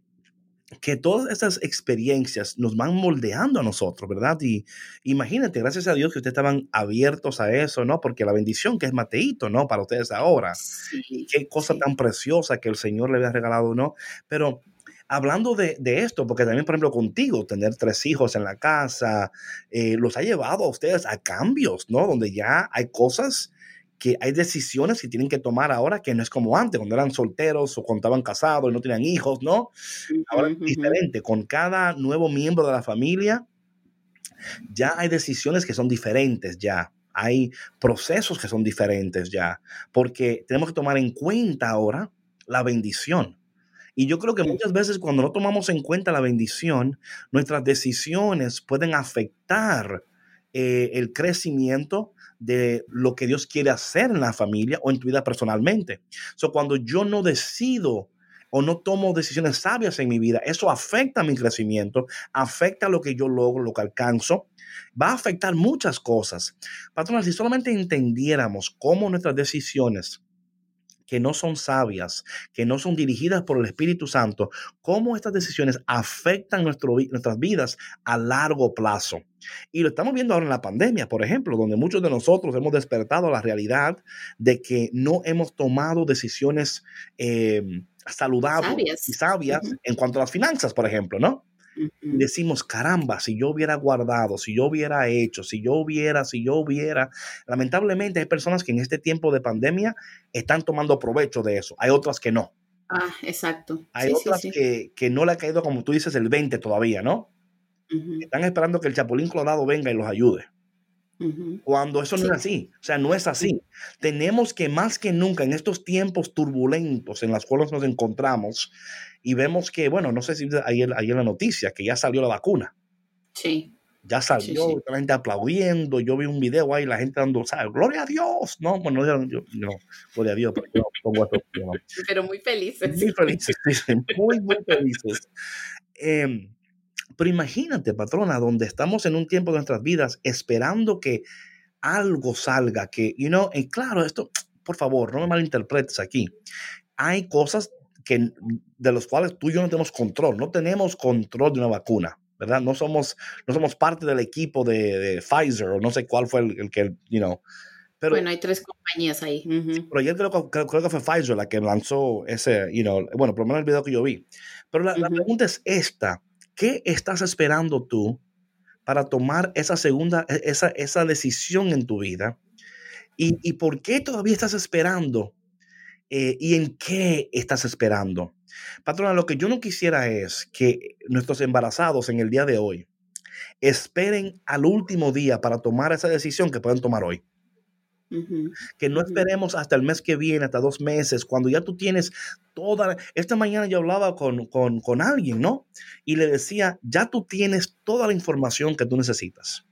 que todas estas experiencias nos van moldeando a nosotros, ¿verdad? Y imagínate, gracias a Dios que ustedes estaban abiertos a eso, ¿no? Porque la bendición que es Mateito, ¿no? Para ustedes ahora. Qué cosa tan preciosa que el Señor le había regalado, ¿no? Pero hablando de, esto, porque también, por ejemplo, contigo, tener tres hijos en la casa, eh, los ha llevado a ustedes a cambios, ¿no? Donde ya hay cosas que hay decisiones que tienen que tomar ahora que no es como antes, cuando eran solteros o cuando estaban casados y no tenían hijos, ¿no? Ahora es diferente. Con cada nuevo miembro de la familia, ya hay decisiones que son diferentes ya. Hay procesos que son diferentes ya, porque tenemos que tomar en cuenta ahora la bendición. Y yo creo que muchas veces cuando no tomamos en cuenta la bendición, nuestras decisiones pueden afectar eh, el crecimiento de lo que Dios quiere hacer en la familia o en tu vida personalmente. So, cuando yo no decido o no tomo decisiones sabias en mi vida, eso afecta mi crecimiento, afecta lo que yo logro, lo que alcanzo, va a afectar muchas cosas. Patrona, si solamente entendiéramos cómo nuestras decisiones que no son sabias, que no son dirigidas por el Espíritu Santo, cómo estas decisiones afectan nuestras vidas a largo plazo. Y lo estamos viendo ahora en la pandemia, por ejemplo, donde muchos de nosotros hemos despertado la realidad de que no hemos tomado decisiones eh, saludables y sabias en cuanto a las finanzas, por ejemplo, ¿no? Decimos, caramba, si yo hubiera guardado, si yo hubiera hecho, si yo hubiera, si yo hubiera. Lamentablemente hay personas que en este tiempo de pandemia están tomando provecho de eso. Hay otras que no. Ah, exacto. Hay otras Que, que, no le ha caído, como tú dices, el 20 todavía, ¿no? Están esperando que el chapulín colorado venga y los ayude. Cuando eso no es así, o sea, no es así. Tenemos que más que nunca en estos tiempos turbulentos en los cuales nos encontramos y vemos que, bueno, no sé si ayer, ayer la noticia, que ya salió la vacuna. Sí. Ya salió, la gente aplaudiendo, yo vi un video ahí, la gente dando, ¿sabes? Gloria a Dios. No, bueno, yo, no, gloria a Dios, pero yo pongo esto, Pero muy felices. Muy felices, muy, muy felices. Eh, pero imagínate, patrona, donde estamos en un tiempo de nuestras vidas esperando que algo salga, que, you know, y claro, esto, por favor, no me malinterpretes aquí. Hay cosas que, de las cuales tú y yo no tenemos control, no tenemos control de una vacuna. ¿verdad? No somos, no somos parte del equipo de, Pfizer o no sé cuál fue el, que, you know. Pero, bueno, hay tres compañías ahí. Pero ayer creo, creo, que fue Pfizer la que lanzó ese, you know, bueno, por lo menos el video que yo vi. Pero la, la pregunta es esta. ¿Qué estás esperando tú para tomar esa segunda, e, esa, esa decisión en tu vida? ¿Y, por qué todavía estás esperando? Eh, ¿Y en qué estás esperando? Patrona, lo que yo no quisiera es que nuestros embarazados en el día de hoy esperen al último día para tomar esa decisión que pueden tomar hoy. Que no esperemos hasta el mes que viene, hasta dos meses, cuando ya tú tienes toda... Esta mañana yo hablaba con, con, alguien, ¿no? Y le decía, ya tú tienes toda la información que tú necesitas.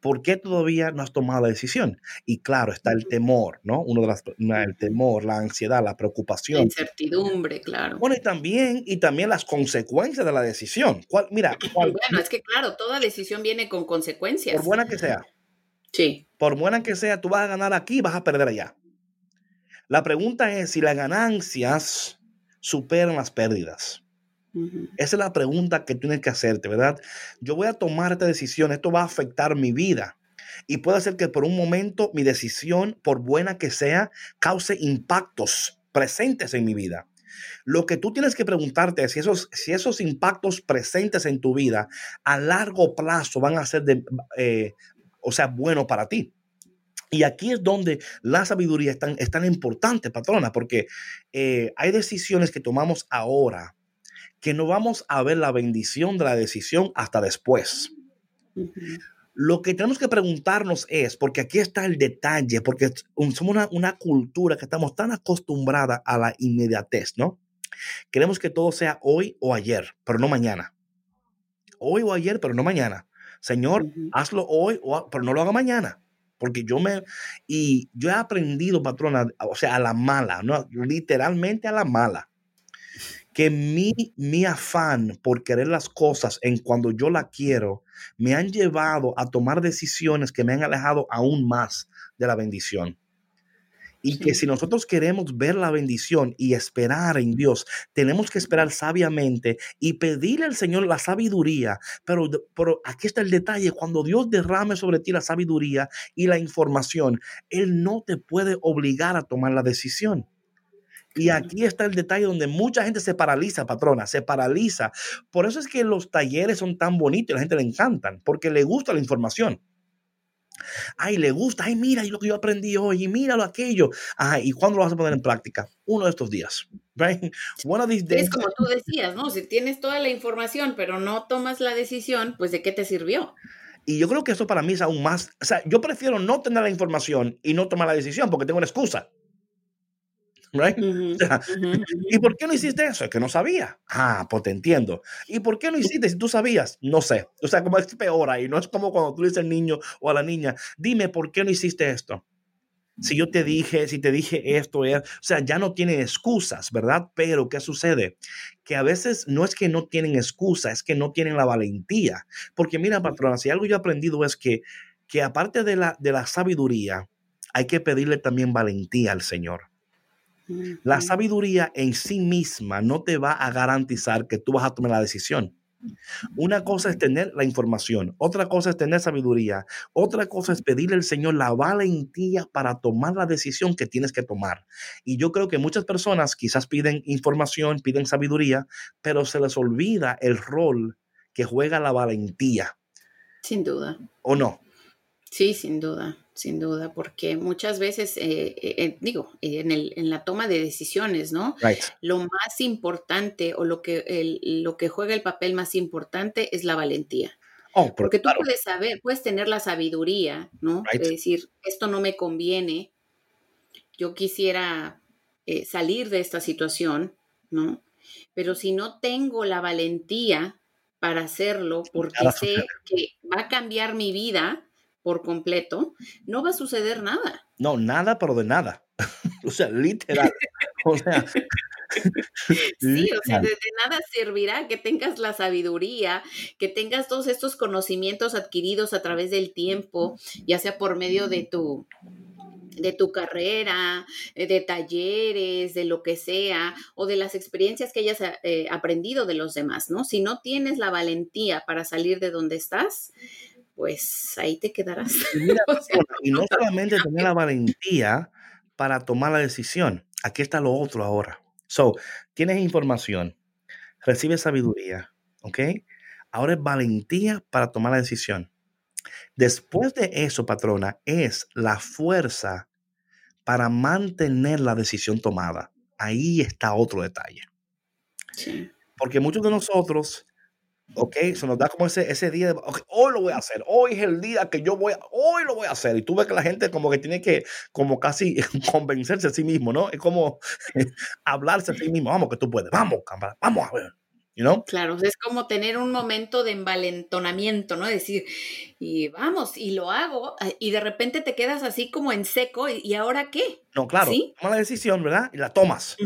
¿Por qué todavía no has tomado la decisión? Y claro, está el temor, ¿no? Uno de las, el temor, la ansiedad, la preocupación. La incertidumbre, claro. Bueno, y también, y también las consecuencias de la decisión. ¿Cuál, mira, bueno, es que claro, toda decisión viene con consecuencias. Por buena que sea. Sí. Por buena que sea, tú vas a ganar aquí, vas a perder allá. La pregunta es si las ganancias superan las pérdidas. Esa es la pregunta que tienes que hacerte, ¿verdad? Yo voy a tomar esta decisión, esto va a afectar mi vida. Y puede ser que por un momento mi decisión, por buena que sea, cause impactos presentes en mi vida. Lo que tú tienes que preguntarte es si esos, si esos impactos presentes en tu vida a largo plazo van a ser de, eh, o sea, bueno para ti. Y aquí es donde la sabiduría es tan, es tan importante, patrona, porque eh, hay decisiones que tomamos ahora que no vamos a ver la bendición de la decisión hasta después. Lo que tenemos que preguntarnos es, porque aquí está el detalle, porque somos una, una cultura que estamos tan acostumbrada a la inmediatez, ¿no? Queremos que todo sea hoy o ayer, pero no mañana. Hoy o ayer, pero no mañana. Señor, hazlo hoy, pero no lo haga mañana. Porque yo me. Y yo he aprendido, patrona, o sea, a la mala, ¿no? literalmente a la mala, que mi, mi afán por querer las cosas en cuando yo la quiero me han llevado a tomar decisiones que me han alejado aún más de la bendición. Y que si nosotros queremos ver la bendición y esperar en Dios, tenemos que esperar sabiamente y pedirle al Señor la sabiduría. Pero, pero aquí está el detalle, cuando Dios derrame sobre ti la sabiduría y la información, Él no te puede obligar a tomar la decisión. Y aquí está el detalle donde mucha gente se paraliza, patrona, se paraliza. Por eso es que los talleres son tan bonitos y a la gente le encantan, porque le gusta la información. Ay, le gusta, ay, mira lo que yo aprendí hoy, y míralo aquello. Ay, ¿y cuándo lo vas a poner en práctica? Uno de estos días. Es como tú decías, ¿no? Si tienes toda la información, pero no tomas la decisión, pues ¿de qué te sirvió? Y yo creo que eso para mí es aún más, o sea, yo prefiero no tener la información y no tomar la decisión porque tengo una excusa. Right? ¿Y por qué no hiciste eso? Es que no sabía. Ah, pues te entiendo. ¿Y por qué no hiciste si tú sabías? No sé. O sea, como es peor ahí. No es como cuando tú dices al niño o a la niña, dime por qué no hiciste esto. Si yo te dije, si te dije esto, o sea, ya no tienen excusas, ¿verdad? Pero ¿qué sucede? Que a veces no es que no tienen excusa, es que no tienen la valentía. Porque mira, patrona, si algo yo he aprendido es que, que aparte de la, de la sabiduría, hay que pedirle también valentía al Señor. La sabiduría en sí misma no te va a garantizar que tú vas a tomar la decisión. Una cosa es tener la información, otra cosa es tener sabiduría, otra cosa es pedirle al Señor la valentía para tomar la decisión que tienes que tomar. Y yo creo que muchas personas quizás piden información, piden sabiduría, pero se les olvida el rol que juega la valentía. Sin duda. ¿O no? Sí, sin duda sin duda, porque muchas veces, eh, eh, eh, digo, en, el, en la toma de decisiones, ¿no? Lo más importante o lo que, el, lo que juega el papel más importante es la valentía. Oh, porque tú puedes saber, puedes tener la sabiduría, ¿no? De decir, esto no me conviene, yo quisiera eh, salir de esta situación, ¿no? Pero si no tengo la valentía para hacerlo, porque sé que va a cambiar mi vida por completo, no va a suceder nada. No, nada, pero de nada. o sea, literal. o sea, sí, o sea, de, nada servirá que tengas la sabiduría, que tengas todos estos conocimientos adquiridos a través del tiempo, ya sea por medio de tu de tu carrera, eh, de talleres, de lo que sea, o de las experiencias que hayas eh, aprendido de los demás, ¿no? Si no tienes la valentía para salir de donde estás, pues ahí te quedarás. Y, no solamente tener la valentía para tomar la decisión, aquí está lo otro ahora. So, tienes información, recibes sabiduría, ¿ok? Ahora es valentía para tomar la decisión. Después de eso, patrona, es la fuerza para mantener la decisión tomada. Ahí está otro detalle. Porque muchos de nosotros, ok, se nos da como ese, ese día de, hoy lo voy a hacer, hoy es el día que yo voy a, hoy lo voy a hacer. Y tú ves que la gente como que tiene que, como casi convencerse a sí mismo, ¿no? Es como hablarse a sí mismo, vamos que tú puedes, vamos, cámara, vamos a ver. Claro, es como tener un momento de envalentonamiento, ¿no? Decir, y vamos, y lo hago, ah, y de repente te quedas así como en seco, ¿y, ahora qué? No, claro, toma la decisión, ¿verdad? Y la tomas.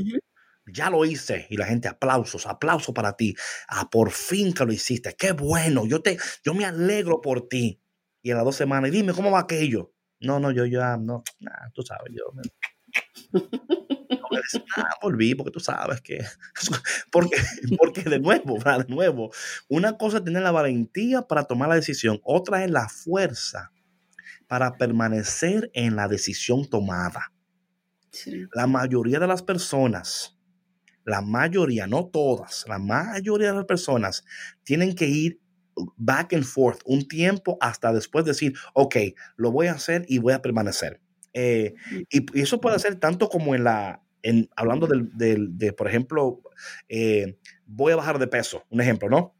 Ya lo hice, y la gente, aplausos, aplauso para ti. Ah, por fin que lo hiciste, qué bueno, yo, te, yo me alegro por ti. Y a las dos semanas, dime, ¿cómo va aquello? No, no, yo ya, no, nah, tú sabes, yo... volví porque tú sabes que, porque, porque de nuevo, de nuevo, una cosa es tener la valentía para tomar la decisión, otra es la fuerza para permanecer en la decisión tomada. La mayoría de las personas, la mayoría, no todas, la mayoría de las personas tienen que ir back and forth un tiempo hasta después decir, ok, lo voy a hacer y voy a permanecer. Eh, mm. y, eso puede ser tanto como en la, en, hablando del, de, por ejemplo, eh, voy a bajar de peso, un ejemplo, ¿no?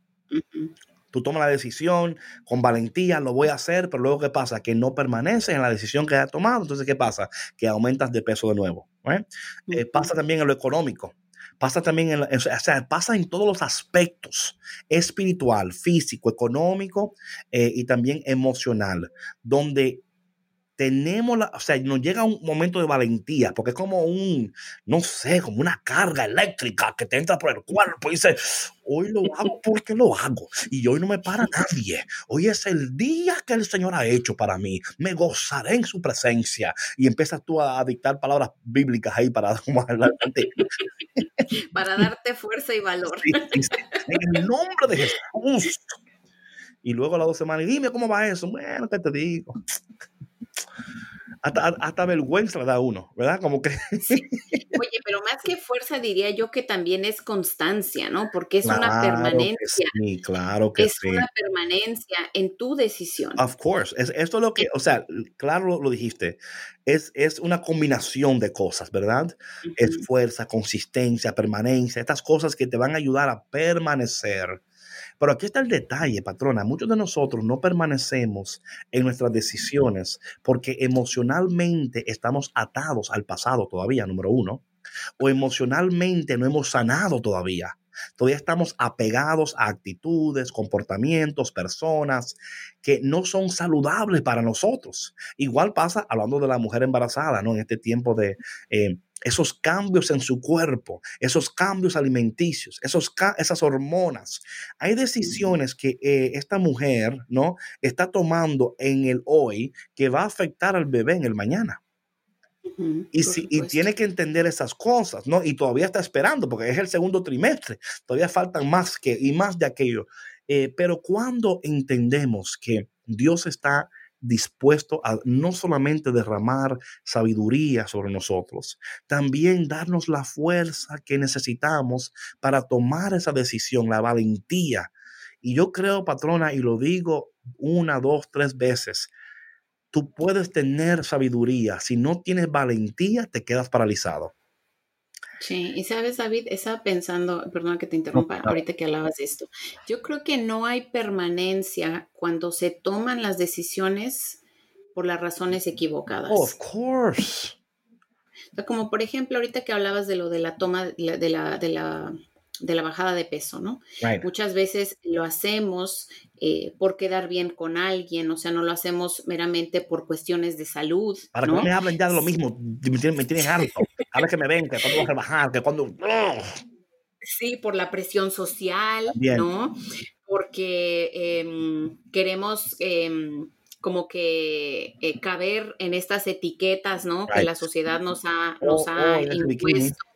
Tú tomas la decisión con valentía, lo voy a hacer, pero luego ¿qué pasa? Que no permaneces en la decisión que has tomado, entonces ¿qué pasa? Que aumentas de peso de nuevo. Eh, pasa también en lo económico pasa también en, o sea, pasa en todos los aspectos, espiritual, físico, económico y también emocional, donde tenemos la, o sea, nos llega un momento de valentía, porque es como un, no sé, como una carga eléctrica que te entra por el cuerpo y dices, hoy lo hago porque lo hago y hoy no me para nadie. Hoy es el día que el Señor ha hecho para mí. Me gozaré en su presencia. Y empiezas tú a, dictar palabras bíblicas ahí para para darte fuerza y valor. en el nombre de Jesús. Y luego a las dos semanas, dime cómo va eso. Bueno, ¿qué te digo? Hasta, hasta vergüenza da uno, ¿verdad? Como que... Oye, pero más que fuerza diría yo que también es constancia, ¿no? Porque es una permanencia. sí, claro que es una permanencia en tu decisión. Of course. Es, esto es lo que, o sea, claro lo, dijiste, es, es una combinación de cosas, ¿verdad? Es fuerza, consistencia, permanencia, estas cosas que te van a ayudar a permanecer pero aquí está el detalle, patrona. Muchos de nosotros no permanecemos en nuestras decisiones porque emocionalmente estamos atados al pasado todavía, número uno, o emocionalmente no hemos sanado todavía. Todavía estamos apegados a actitudes, comportamientos, personas que no son saludables para nosotros. Igual pasa hablando de la mujer embarazada, ¿no? En este tiempo de eh, esos cambios en su cuerpo, esos cambios alimenticios, esos, esas hormonas. Hay decisiones que eh, esta mujer, ¿no? Está tomando en el hoy que va a afectar al bebé en el mañana. y, si, y tiene que entender esas cosas, ¿no? Y todavía está esperando, porque es el segundo trimestre, todavía faltan más que y más de aquello. Eh, pero cuando entendemos que Dios está dispuesto a no solamente derramar sabiduría sobre nosotros, también darnos la fuerza que necesitamos para tomar esa decisión, la valentía. Y yo creo, patrona, y lo digo una, dos, tres veces, tú puedes tener sabiduría, si no tienes valentía, te quedas paralizado. Sí, y sabes, David, estaba pensando, perdona que te interrumpa, ahorita que hablabas de esto. Yo creo que no hay permanencia cuando se toman las decisiones por las razones equivocadas. of course. Como por ejemplo, ahorita que hablabas de lo de la toma de la, de la, de la, de la bajada de peso, ¿no? Right. Muchas veces lo hacemos eh, por quedar bien con alguien, o sea, no lo hacemos meramente por cuestiones de salud. Para ¿no? que no me hablen ya de lo mismo, me tienes, me harto. Ahora que me ven, que cuando vas a bajar, que cuando... ¡Ugh! Sí, por la presión social, También. ¿no? Porque em, queremos em, como que eh, caber en estas etiquetas, ¿no? Que la sociedad nos ha, Oh, nos ha oh, impuesto.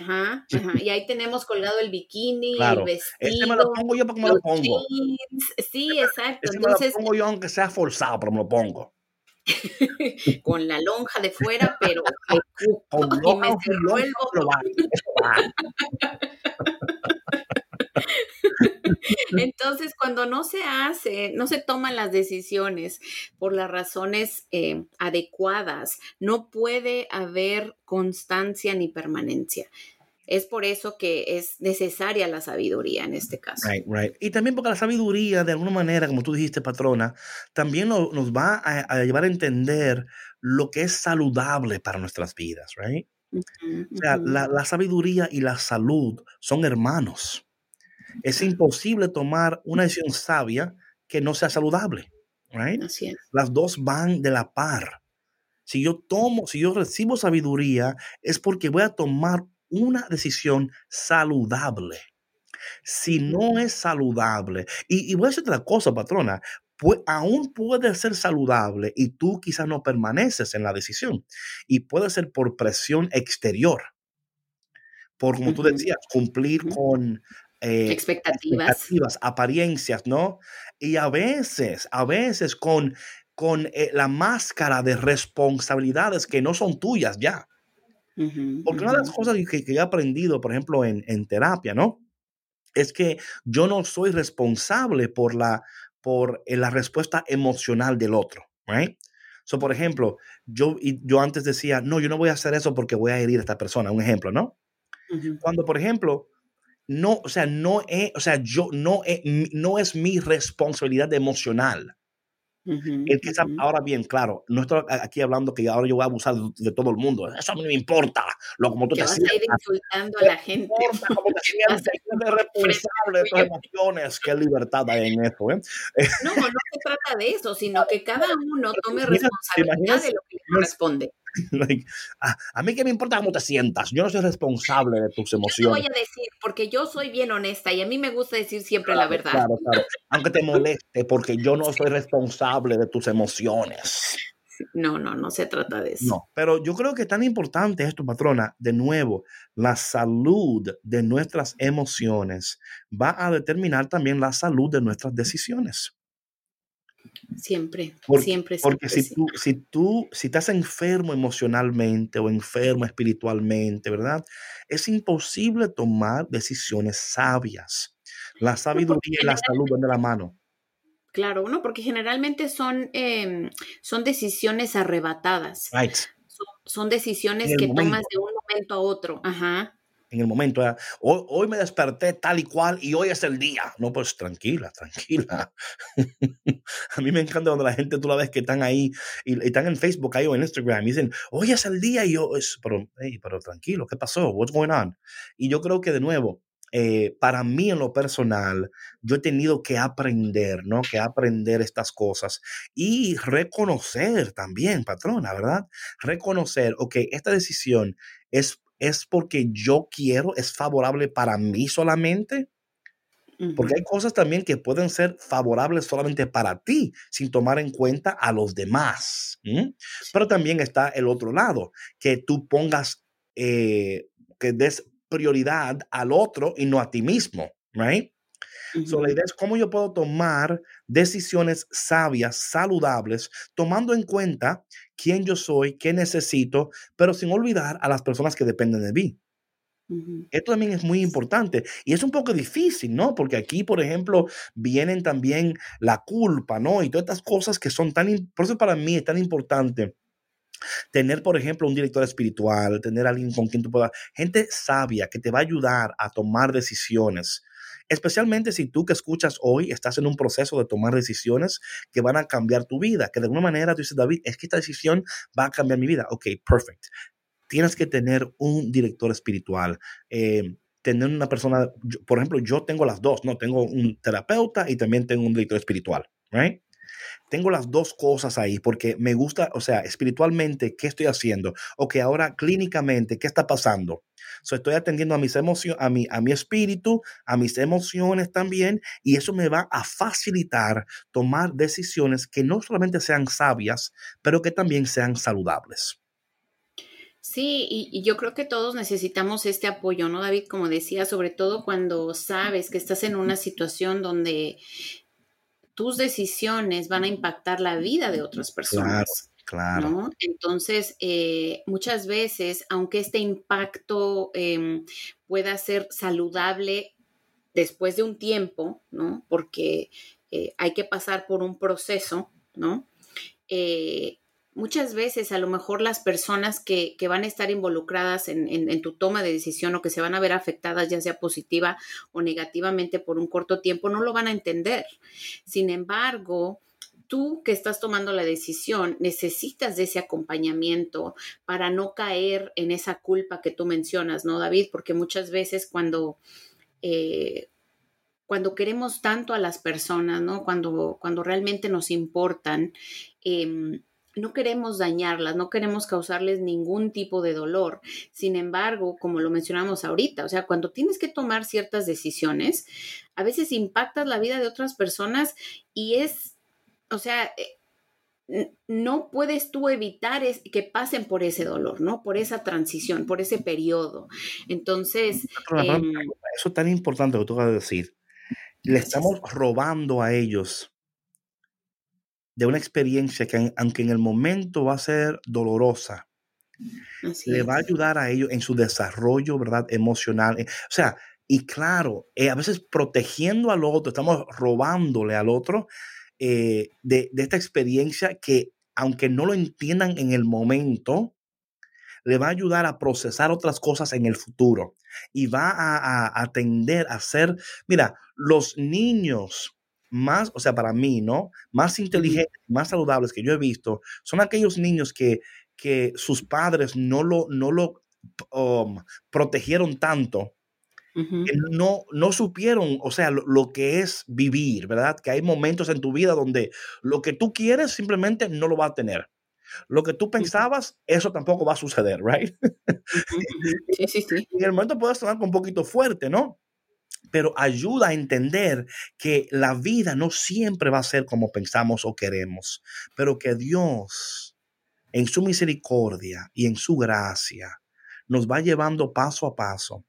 Ajá, ajá. Y ahí tenemos colgado el bikini, Claro. el vestido, me lo pongo yo porque me lo pongo. jeans. Sí, exacto. Ese me lo Entonces, pongo yo aunque sea forzado, pero me lo pongo. con la lonja de fuera, pero me Con y lonja me pero va, eso va. Entonces, cuando no se hace, no se toman las decisiones por las razones eh, adecuadas, no puede haber constancia ni permanencia. Es por eso que es necesaria la sabiduría en este caso. Right, right. Y también porque la sabiduría, de alguna manera, como tú dijiste, patrona, también lo- nos va a, a llevar a entender lo que es saludable para nuestras vidas, right? O sea, la sabiduría y la salud son hermanos. Es imposible tomar una decisión sabia que no sea saludable, right? Así es. Las dos van de la par. Si yo tomo, si yo recibo sabiduría, es porque voy a tomar una decisión saludable. Si no es saludable, y, y voy a decir otra cosa, patrona, pues aún puede ser saludable y tú quizás no permaneces en la decisión. Y puede ser por presión exterior. Por, como tú Ujú. decías, cumplir con eh, Expectativas. expectativas, apariencias, ¿no? Y a veces, a veces con, con eh, la máscara de responsabilidades que no son tuyas ya. Ujú, Porque una de las cosas que, que he aprendido, por ejemplo, en, en terapia, ¿no? Es que yo no soy responsable por la, por eh, la respuesta emocional del otro, ¿right? So, por ejemplo, yo, yo antes decía, no, yo no voy a hacer eso porque voy a herir a esta persona, un ejemplo, ¿no? Ujú. Cuando, por ejemplo, no, o sea, no es, o sea, yo, no es, no es mi responsabilidad emocional. Ujú, El que está- ujú. ahora bien, claro, no estoy aquí hablando que ahora yo voy a abusar de, de todo el mundo. Eso a mí no me importa. Lo como tú te vas a ir sientas. insultando a la gente. No importa cómo te sientas. eres responsable de tus emociones. Qué libertad hay en eso, ¿eh? No, no se trata de eso, sino que cada uno tome responsabilidad de lo que le corresponde. Like, a, a mí qué me importa cómo te sientas. Yo no soy responsable de tus Yo te voy emociones. a decir, porque yo soy bien honesta y a mí me gusta decir siempre la verdad. Claro, claro. Aunque te moleste, porque yo no soy responsable de tus emociones. No, no, no se trata de eso. No, pero yo creo que es tan importante esto, patrona, de nuevo, la salud de nuestras emociones va a determinar también la salud de nuestras decisiones. Siempre, Porque- siempre, Porque siempre, si sí. tú, si tú, si estás enfermo emocionalmente o enfermo espiritualmente, ¿verdad? Es imposible tomar decisiones sabias. La sabiduría y la salud van de la mano. Claro, no, porque generalmente son, em, son decisiones arrebatadas. Right. Son, son decisiones que momento. tomas de un momento a otro. Ajá. En el momento. Hoy, hoy me desperté tal y cual y hoy es el día. No, pues tranquila, tranquila. a mí me encanta cuando la gente, tú la ves que están ahí y, y están en Facebook ahí o en Instagram y dicen, hoy es el día y yo, es, pero, hey, pero tranquilo, ¿qué pasó? What's going on? Y yo creo que de nuevo, eh, para mí en lo personal, yo he tenido que aprender, ¿no? Que aprender estas cosas y reconocer también, patrona, ¿verdad? Reconocer, ok, esta decisión es, es porque yo quiero, es favorable para mí solamente, porque hay cosas también que pueden ser favorables solamente para ti, sin tomar en cuenta a los demás. Pero también está el otro lado, que tú pongas, eh, que des prioridad al otro y no a ti mismo, right? So, la idea es cómo yo puedo tomar decisiones sabias, saludables, tomando en cuenta quién yo soy, qué necesito, pero sin olvidar a las personas que dependen de mí. Esto también es muy importante y es un poco difícil, ¿no? Porque aquí, por ejemplo, vienen también la culpa, ¿no? Y todas estas cosas que son tan, por eso para mí es tan importante Tener, por ejemplo, un director espiritual, tener alguien con quien tú puedas, gente sabia que te va a ayudar a tomar decisiones. Especialmente si tú que escuchas hoy estás en un proceso de tomar decisiones que van a cambiar tu vida, que de alguna manera tú dices, David, es que esta decisión va a cambiar mi vida. Ok, perfect. Tienes que tener un director espiritual. Eh, tener una persona, por ejemplo, yo tengo las dos, ¿no? Tengo un terapeuta y también tengo un director espiritual, ¿right? Tengo las dos cosas ahí porque me gusta, o sea, espiritualmente, ¿qué estoy haciendo? Ok, ahora clínicamente, ¿qué está pasando? So, estoy atendiendo a mis emociones, a mi, a mi espíritu, a mis emociones también, y eso me va a facilitar tomar decisiones que no solamente sean sabias, pero que también sean saludables. Sí, y, yo creo que todos necesitamos este apoyo, ¿no, David? Como decía, sobre todo cuando sabes que estás en una situación donde tus decisiones van a impactar la vida de otras personas. Claro. ¿no? Entonces, eh, muchas veces, aunque este impacto em, pueda ser saludable después de un tiempo, ¿no? Porque eh, hay que pasar por un proceso, ¿no? Eh, muchas veces a lo mejor las personas que, van a estar involucradas en, tu toma de decisión o que se van a ver afectadas ya sea positiva o negativamente por un corto tiempo no lo van a entender. Sin embargo, tú que estás tomando la decisión necesitas de ese acompañamiento para no caer en esa culpa que tú mencionas, ¿no, David? Porque muchas veces cuando... Eh, cuando queremos tanto a las personas, ¿no? Cuando, cuando realmente nos importan, eh, no queremos dañarlas, no queremos causarles ningún tipo de dolor. Sin embargo, como lo mencionamos ahorita, o sea, cuando tienes que tomar ciertas decisiones, a veces impactas la vida de otras personas y es, o sea, eh, no puedes tú evitar que pasen por ese dolor, ¿no? Por esa transición, por ese periodo. Entonces... Em, eso es tan importante que tú vas a decir. Le estamos robando a ellos de una experiencia que aunque en el momento va a ser dolorosa, le va a ayudar a ellos en su desarrollo, ¿verdad? Emocional. Eh, o sea, y claro, eh, a veces protegiendo al otro, estamos robándole al otro eh, de, esta experiencia que aunque no lo entiendan en el momento, le va a ayudar a procesar otras cosas en el futuro y va a, a, a tender a ser, mira, los niños más, o sea, para mí, ¿no? Más inteligentes, más saludables que yo he visto, son aquellos niños que, que sus padres no lo, no lo um, protegieron tanto. que no, no supieron, o sea, lo, que es vivir, ¿verdad? Que hay momentos en tu vida donde lo que tú quieres simplemente no lo va a tener. Lo que tú pensabas, eso tampoco va a suceder, ¿right? Sí, sí, sí. En el momento puede sonar un poquito fuerte, ¿no? Pero ayuda a entender que la vida no siempre va a ser como pensamos o queremos, pero que Dios, en su misericordia y en su gracia, nos va llevando paso a paso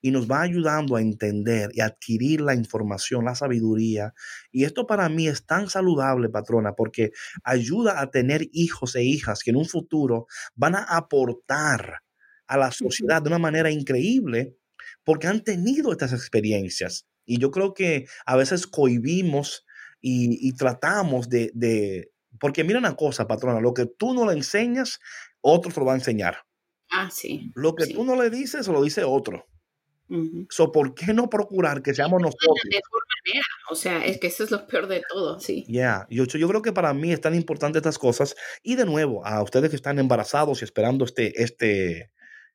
y nos va ayudando a entender y adquirir la información, la sabiduría. Y esto para mí es tan saludable, patrona, porque ayuda a tener hijos e hijas que en un futuro van a aportar a la sociedad de una manera increíble porque han tenido estas experiencias. Y yo creo que a veces cohibimos y, tratamos de, porque mira una cosa, patrona, lo que tú no le enseñas, otro te lo va a enseñar. Ah, sí. Lo que tú no le dices, lo dice otro. ¿Por qué no procurar que seamos nosotros? De mejor manera. O sea, es que eso es lo peor de todo, sí. Ya, yo, yo creo que para mí es tan importante estas cosas. Y de nuevo, a ustedes que están embarazados y esperando este, este,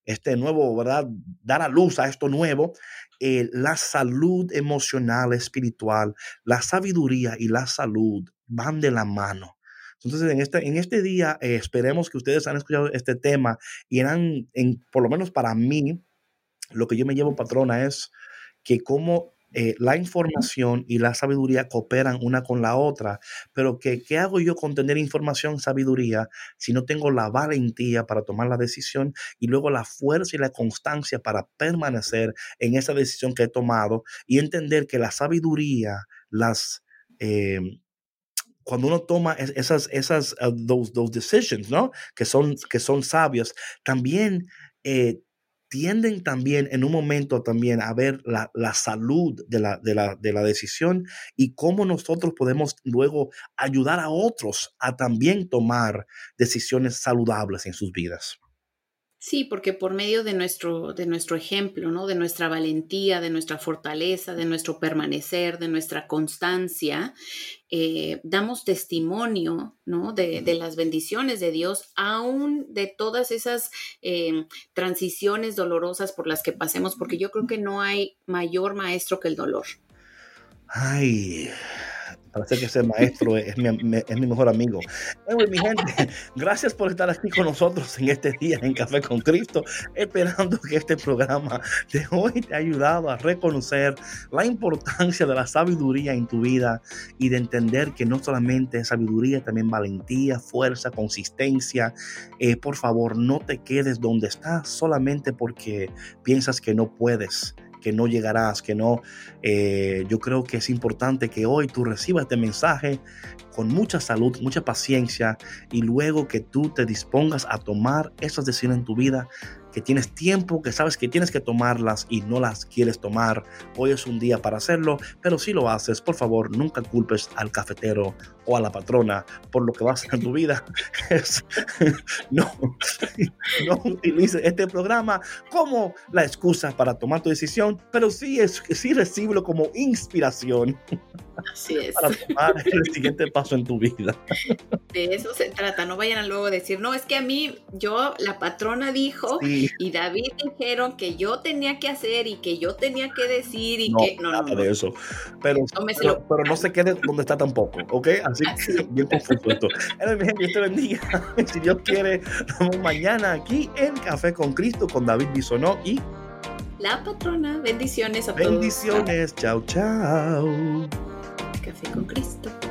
este nuevo, ¿verdad? Dar a luz a esto nuevo, eh, la salud emocional, espiritual, la sabiduría y la salud van de la mano. Entonces, en este, en este día, eh, esperemos que ustedes han escuchado este tema y eran, en, por lo menos para mí, lo que yo me llevo, patrona, es que como eh, la información y la sabiduría cooperan una con la otra, pero que, ¿qué hago yo con tener información, sabiduría, si no tengo la valentía para tomar la decisión y luego la fuerza y la constancia para permanecer en esa decisión que he tomado y entender que la sabiduría, las... Eh, cuando uno toma esas, esas, uh, those, decisions, ¿no? Que son, que son sabios, también eh, tienden también en un momento también a ver la, salud de la, de, la, de la decisión y cómo nosotros podemos luego ayudar a otros a también tomar decisiones saludables en sus vidas. Sí, porque por medio de nuestro, de nuestro ejemplo, ¿no? De nuestra valentía, de nuestra fortaleza, de nuestro permanecer, de nuestra constancia, eh, damos testimonio, ¿no? De, las bendiciones de Dios, aún de todas esas em, transiciones dolorosas por las que pasemos, porque yo creo que no hay mayor maestro que el dolor. Ay, Parece que ese maestro es mi, es mi mejor amigo. mi gente, gracias por estar aquí con nosotros en este día en Café con Cristo, esperando que este programa de hoy te haya ayudado a reconocer la importancia de la sabiduría en tu vida y de entender que no solamente sabiduría, también valentía, fuerza, consistencia. Eh, por favor, no te quedes donde estás solamente porque piensas que no puedes que no llegarás, que no. Eh, yo creo que es importante que hoy tú recibas este mensaje con mucha salud, mucha paciencia y luego que tú te dispongas a tomar esas decisiones en tu vida que tienes tiempo, que sabes que tienes que tomarlas y no las quieres tomar. Hoy es un día para hacerlo, pero si lo haces, por favor, nunca culpes al cafetero o a la patrona por lo que vas a hacer en tu vida. no, no utilices este programa como la excusa para tomar tu decisión, pero sí, es, sí recíbelo como inspiración. Así es. Para tomar el siguiente paso en tu vida. De eso se trata. No vayan a luego decir, no, es que a mí, yo, la patrona dijo y David dijeron que yo tenía que hacer y que yo tenía que decir y que. No, nada de eso. Pero, pero, no se quede donde está tampoco, ¿ok? Así, que bien confuso esto. Dios te bendiga. si Dios quiere, nos vemos mañana aquí en Café con Cristo con David Bisonó y. La patrona. Bendiciones a todos. Bendiciones. Chao, chao. Café con Cristo.